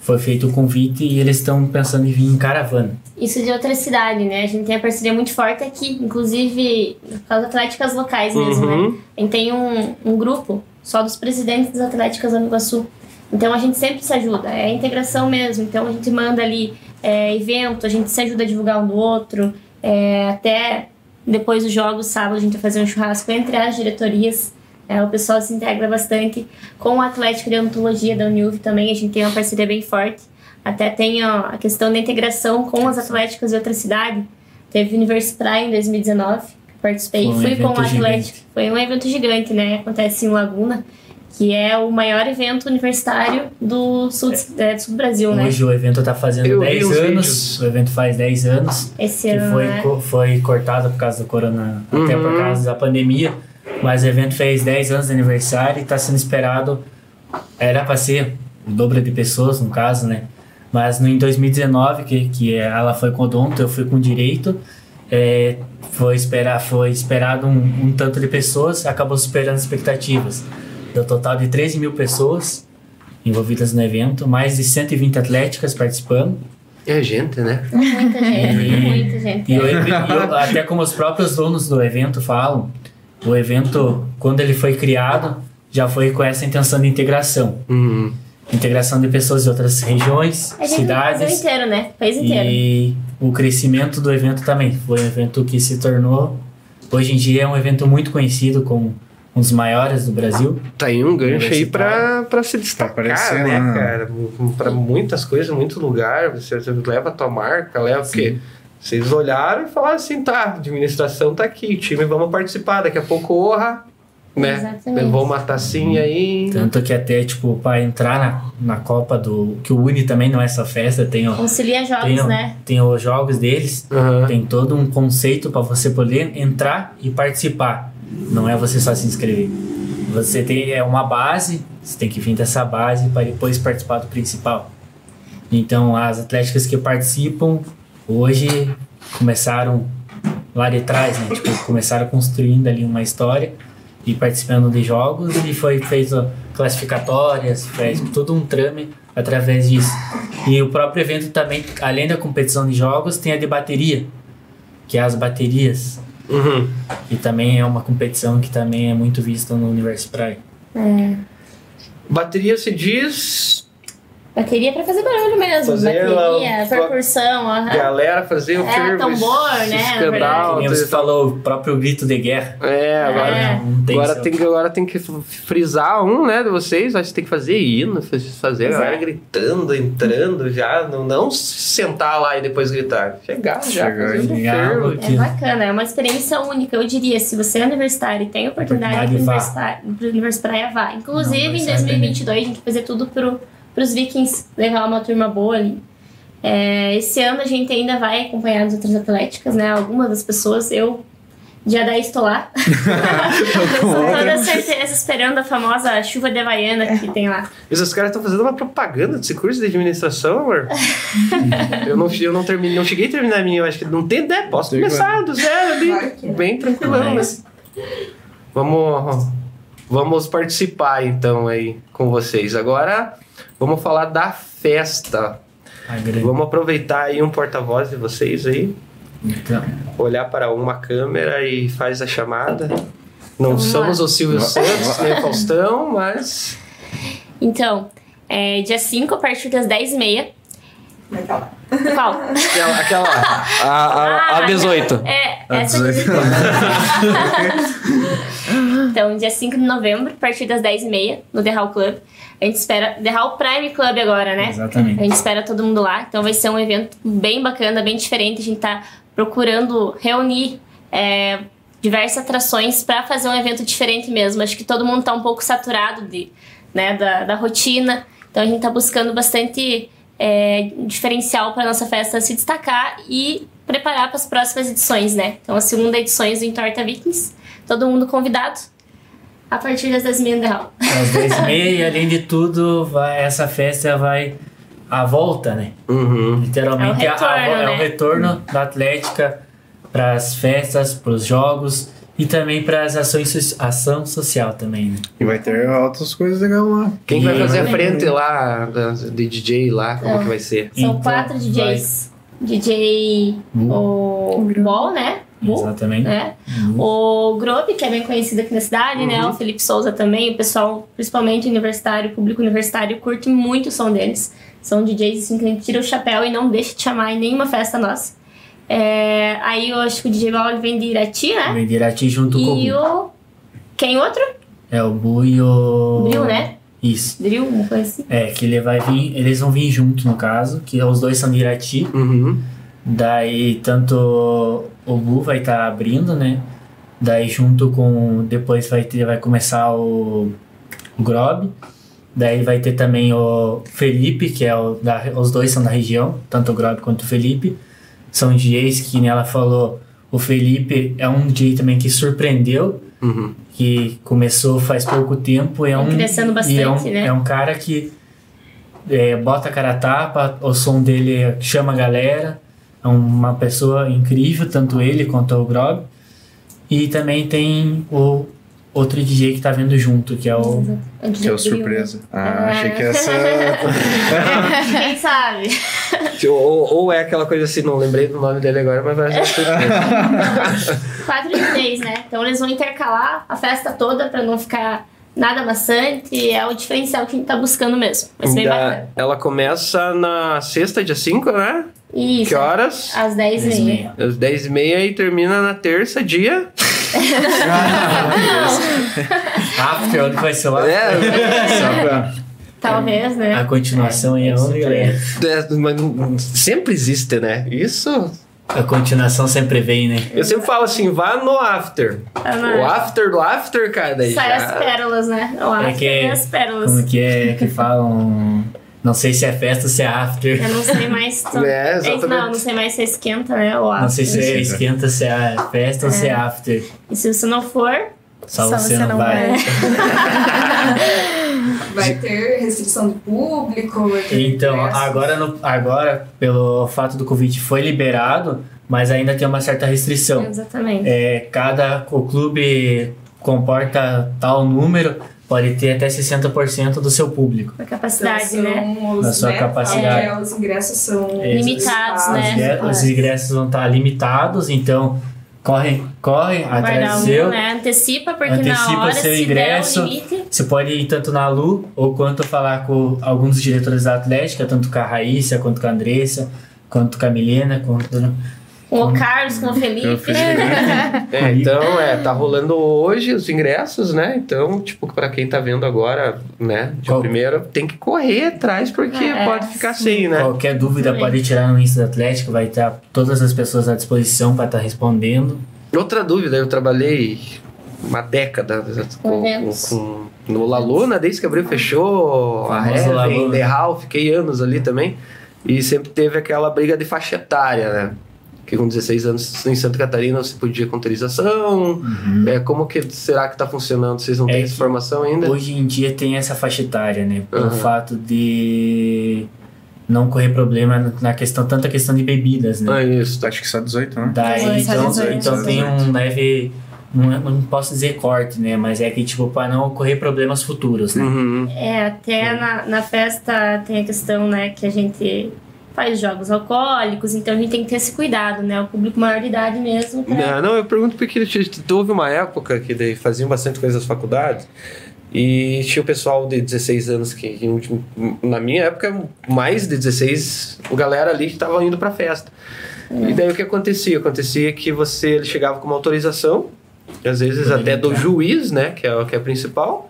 Foi feito o convite e eles estão pensando em vir em caravana. Isso de outra cidade, né? A gente tem a parceria muito forte aqui, inclusive com as atléticas locais mesmo, Uhum. né? A gente tem um, um grupo só dos presidentes das atléticas do Iguaçu. Então a gente sempre se ajuda, é a integração mesmo. Então a gente manda ali é, evento, a gente se ajuda a divulgar um do outro. é, até depois dos jogos, sábado, a gente vai fazer um churrasco entre as diretorias. É, o pessoal se integra bastante. Com o Atlético de Odontologia da Uniuv também, a gente tem uma parceria bem forte. Até tem ó, a questão da integração com as atléticas de outra cidade. Teve o Universo Praia em 2019, que participei. Um Fui com o Atlético. gigante. Foi um evento gigante, né? Acontece em Laguna, que é o maior evento universitário do sul, é, do sul do Brasil, né? Hoje o evento está fazendo Eu vi 10 os anos. vídeos. O evento faz 10 anos. Esse que ano, foi, né? co- foi cortado por causa do corona, até por Uhum. causa da pandemia. Mas o evento fez 10 anos de aniversário e está sendo esperado. Era para ser o dobro de pessoas, no caso, né? Mas no, em 2019, que, que ela foi com odonto, eu fui com direito. é, foi, esperar, foi esperado um, um tanto de pessoas, acabou superando as expectativas. Deu total de 13 mil pessoas envolvidas no evento, mais de 120 atléticas participando. É gente, né? Muita gente, E- muita gente. E eu, eu- até como os próprios donos do evento falam, o evento, quando ele foi criado, já foi com essa intenção de integração. Uhum. Integração de pessoas de outras regiões, gente Brasil cidades. inteiro, né? País inteiro. E o crescimento do evento também. Foi um evento que se tornou, hoje em dia, é um evento muito conhecido como um dos maiores do Brasil. Tá aí um gancho aí pra, pra se destacar, aparecer né, lá. cara? Pra muitas coisas, muito lugar. Você, você leva a tua marca, leva o quê? Vocês olharam e falaram assim, tá, a administração tá aqui, o time vamos participar, daqui a pouco, orra, né? Exatamente. Levou uma tacinha aí. Tanto que até, tipo, para entrar na, na Copa do... Que o Uni também não é só festa, tem, o, Concilia jogos, tem, o- né? tem os jogos deles. Aham. Tem todo um conceito para você poder entrar e participar. Não é você só se inscrever. Você tem é uma base, você tem que vir dessa base para depois participar do principal. Então, as atléticas que participam hoje começaram lá de trás, né? Tipo, começaram construindo ali uma história e participando de jogos e foi feito classificatórias, fez todo um trame através disso. E o próprio evento também, além da competição de jogos, tem a de bateria, que é as baterias, Uhum. e também é uma competição que também é muito vista no Universo Praia. Bateria se diz Bateria pra fazer barulho mesmo. Fazer Bateria, a- percussão, aham. galera fazer o É, fervo, tambor, né, escandal. verdade. Que nem você falou, o próprio grito de guerra. É, agora, É. Tem agora, tem, que- agora tem que frisar um, né, de vocês. Acho que tem que fazer hino, faz- fazer a galera é. gritando, entrando já. Não, não sentar lá e depois gritar. Chegar já, Chegar porque- É bacana, é uma experiência única. Eu diria, se você é universitário e tem oportunidade para Oportunidade, vá. universitário, pro Universo Praia, vá. Inclusive, Não, em ser 2022, a gente vai fazer tudo pro, pros Vikings levar uma turma boa ali. É, esse ano a gente ainda vai acompanhar as outras atléticas, né? Algumas das pessoas, eu dia 10 estou lá. Com toda certeza, esperando a famosa chuva de Havaiana que tem lá. Mas os caras estão fazendo uma propaganda desse curso de administração, amor. eu não, eu não, terminei, não cheguei a terminar a minha, eu acho que não tem ideia. Posso começar do zero ali, Claro é. bem tranquilão, né? Vamos, vamos participar então aí com vocês. Agora vamos falar da festa. A. Vamos aproveitar aí um porta-voz de vocês aí, Então, olhar para uma câmera e faz a chamada. Não Vamos somos lá. o Silvio Santos nem o Faustão, mas Então, é, dia 5, a partir das 10h30. Qual? aquela, aquela a, a, a 18. É, Ah, essa 18. Então, dia 5 de novembro, a partir das 10h30, no The Hall Club. A gente espera. The Hall Prime Club agora, né? A exatamente. gente espera todo mundo lá. Então vai ser um evento bem bacana, bem diferente. A gente tá procurando reunir é, diversas atrações para fazer um evento diferente mesmo. Acho que todo mundo tá um pouco saturado de, né, da, da rotina. Então a gente tá buscando bastante é, diferencial para nossa festa se destacar e preparar para as próximas edições, né? Então a segunda edição do Entorta Vikings. Todo mundo convidado a partir das 10 h da. Às 10 e meia, além de tudo, vai, essa festa vai à volta, né? Uhum. Literalmente É o retorno, a- a- é né? o retorno da Atlética para as festas, para os jogos e também para as ações ação social também, né? E vai ter outras coisas legais lá. Quem vai fazer a frente lá, de DJ lá, como Não. que vai ser? São Então, quatro DJs. DJ o Ball, né? Bull, Exatamente. né? O Grobe, que é bem conhecido aqui na cidade, né? O Felipe Souza também. O pessoal, principalmente universitário, público universitário, curte muito o som deles. São DJs assim, que a gente tira o chapéu e não deixa de chamar em nenhuma festa nossa. É, aí eu acho que o DJ ele vem de Irati, né? Vem Irati junto com o E o. Quem outro? É o Bu e o... Drill, né? Isso. Drill, uma coisa assim. É, que ele vai vir, eles vão vir junto no caso, que os dois são de Irati. Uhum. Daí tanto o Bu vai estar abrindo, né? Daí junto com depois vai ter vai começar o, o Grob. Daí vai ter também o Felipe, que é o da, os dois são da região, tanto o Grob quanto o Felipe. São DJs que nem ela falou, o Felipe é um DJ também que surpreendeu, Uhum. que começou faz pouco tempo, é Tá um crescendo e é um, bastante, né? é um cara que é, bota a cara a tapa, o som dele chama a galera. É uma pessoa incrível, tanto ele quanto o Grob. E também tem o outro DJ que tá vindo junto, que é o. O DJ Que é o surpresa. Ah, É. achei que essa. Quem sabe? Ou, ou é aquela coisa assim, não lembrei do nome dele agora, mas vai ser surpresa. Quatro DJs, né? Então eles vão intercalar a festa toda pra não ficar nada maçante. É o diferencial que a gente tá buscando mesmo. Vai ser bem bacana. ela começa na sexta, dia 5, né? Isso. Que horas? Às 10 e meia. Às 10 e meia e termina na terça, dia. After, onde vai ser lá? É, Só pra... Talvez, A né? continuação aí é onde, galera? é, sempre existe, né? Isso. A continuação sempre vem, né? Eu sempre falo assim, vá no after. Na- O after do after, cara, daí Sai as já... pérolas, né? O É after que- e as pérolas. Como que é que falam? Não sei se é festa ou se é after. Eu não sei mais. Só... É, exatamente. Não, não sei mais se esquenta, né? O after. Não sei se é esquenta, se é festa ou se é after. E se você não for, Só, você não vai. Vai ter restrição de público, vai Então, agora, no, agora, pelo fato do Covid, foi liberado, mas ainda tem uma certa restrição. exatamente. É, cada o clube comporta tal número, pode ter até 60% do seu público. A Então, capacidade, são né? os, Da sua né, capacidade. é, os ingressos são É, Limitados, limitados. né? Os, os ingressos vão estar limitados, então corre, corre atrás do um, seu. né? Antecipa, porque na Antecipa hora, seu se ingresso. der o limite, Você pode ir tanto na Lu, ou quanto falar com alguns dos diretores da Atlética, tanto com a Raíssa, quanto com a Andressa, quanto com a Milena, quanto... com o Carlos, com o Felipe. É, então, é, tá rolando hoje os ingressos, né? Então, tipo, pra quem tá vendo agora, né, de Qual- primeiro, tem que correr atrás, porque É, pode ficar sem, né? Qualquer dúvida Sim. pode tirar no Insta da Atlética, vai estar todas as pessoas à disposição para estar respondendo. Outra dúvida, eu trabalhei uma década com, com, com- no La Luna, desde que abriu, fechou, a Heaven. The Hall, fiquei anos ali também. E sempre teve aquela briga de faixa etária, né? Que com 16 anos em Santa Catarina você podia com autorização. É, como que será que tá funcionando? Vocês não É têm essa informação ainda? Hoje em dia tem essa faixa etária, né? Pelo Aham. fato de não correr problema na questão, tanto a questão de bebidas, né? Ah, isso. Acho que só 18, né? Daí, 18, então, 18, então tem um leve. Não, não posso dizer corte, né? Mas é que, tipo, para não ocorrer problemas futuros, né? Uhum. É, até na, na festa tem a questão, né, que a gente faz jogos alcoólicos, então a gente tem que ter esse cuidado, né? O público maior de idade mesmo. pra- Não, não, eu pergunto porque houve uma época que daí faziam bastante coisa nas faculdades e tinha o pessoal de 16 anos que, que na minha época, mais de 16, a galera ali que estava indo pra festa. E daí o que acontecia? Acontecia que você ele chegava com uma autorização, às vezes até do juiz, né, que é, o- que é a principal,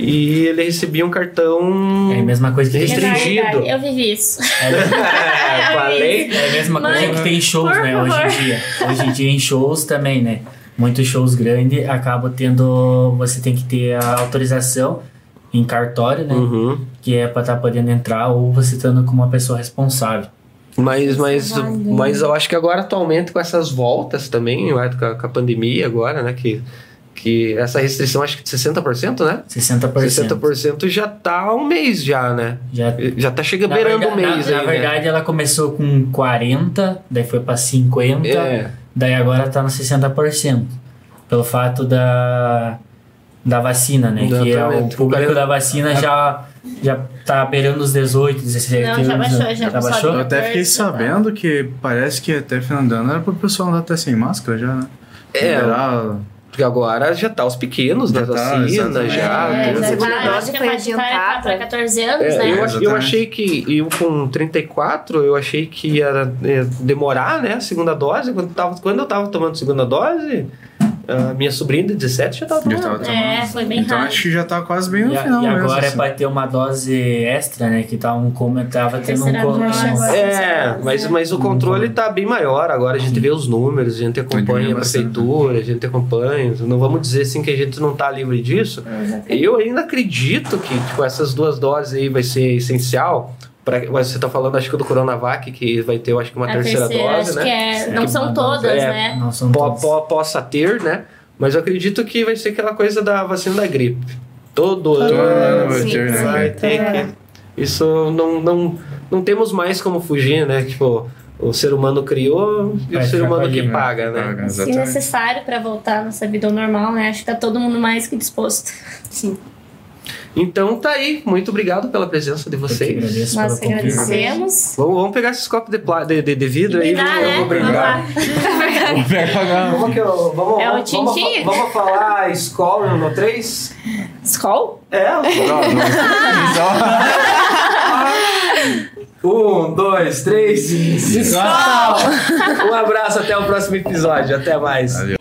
e ele recebia um cartão É a mesma coisa que tem. Restringido. Eu vivi isso. É, falei. É a mesma coisa Mãe, que tem em shows, né? favor. Hoje em dia. Hoje em dia em shows também, né? Muitos shows grandes acabam tendo. Você tem que ter a autorização em cartório, né? Uhum. Que é pra estar podendo entrar ou você estando com uma pessoa responsável. Mas, mas, vale. mas eu acho que agora atualmente com essas voltas também, né, com a, com a pandemia agora, né? Que, que essa restrição acho que de 60%, né? 60%. 60% já tá há um mês já, né? Já Já tá chegando beirando o verdade- mês na, aí, na verdade, ela começou com 40, daí foi pra 50, né? É. daí agora tá no 60%. Pelo fato da, da vacina, né? Que é o Exatamente. público da vacina já, já tá beirando os 18, 17 Não, já anos, baixou, né? já já baixou? Eu até fiquei 14, tá. sabendo que parece que até final do ano era pro pessoal andar até sem máscara já, né? É. Liberar- Porque agora já tá os pequenos Já da tá, vacina, já. É, tudo. já segunda eu dose foi adiantada. pra 14 anos, É, né? eu, eu achei que eu com 34, eu achei que ia é, demorar, né, a segunda dose. Quando, tava, quando eu tava tomando segunda dose, a minha sobrinha de 17 já tava Já tomando. tava É, tomando. foi bem Então rápido. acho que já tá quase bem no E, a- final e mesmo, agora é assim. pra ter uma dose extra, né? Que tá um como tava tendo um dose agora. É, mas, mas o controle tá bem maior. Agora a gente vê os números, a gente acompanha diminui a prefeitura, a gente acompanha. Não vamos dizer assim que a gente não tá livre disso. Eu ainda acredito que tipo, essas duas doses aí vai ser essencial. Pra, você tá falando, acho que do Coronavac, que vai ter, eu acho que uma A terceira, dose, acho né? que é, não Que são todas, dose, é. né? Não são Po- po- possa ter, né? Mas eu acredito que vai ser aquela coisa da vacina da gripe. Todo Todo ano vai ter, né? vai ter É. que. Isso não, não, não temos mais como fugir, né? Tipo, o ser humano criou e Vai o ser humano que língua. paga, né? Paga, Se necessário pra voltar à nossa vida ao normal, né? Acho que tá todo mundo mais que disposto. Sim. Então tá aí. Muito obrigado pela presença de Eu vocês. agradeço Nós convite. agradecemos. Vamos, vamos pegar esses copos de, de, de, de vidro aí. Brindar, vamos, né? vamos Vamos brindar. lá. Pega a Vamos, que eu, vamos, É o vamos, vamos, Tintin? vamos falar escola no 3? Skol? É, Um, dois, três. Um abraço, até o próximo episódio. Até mais. Valeu.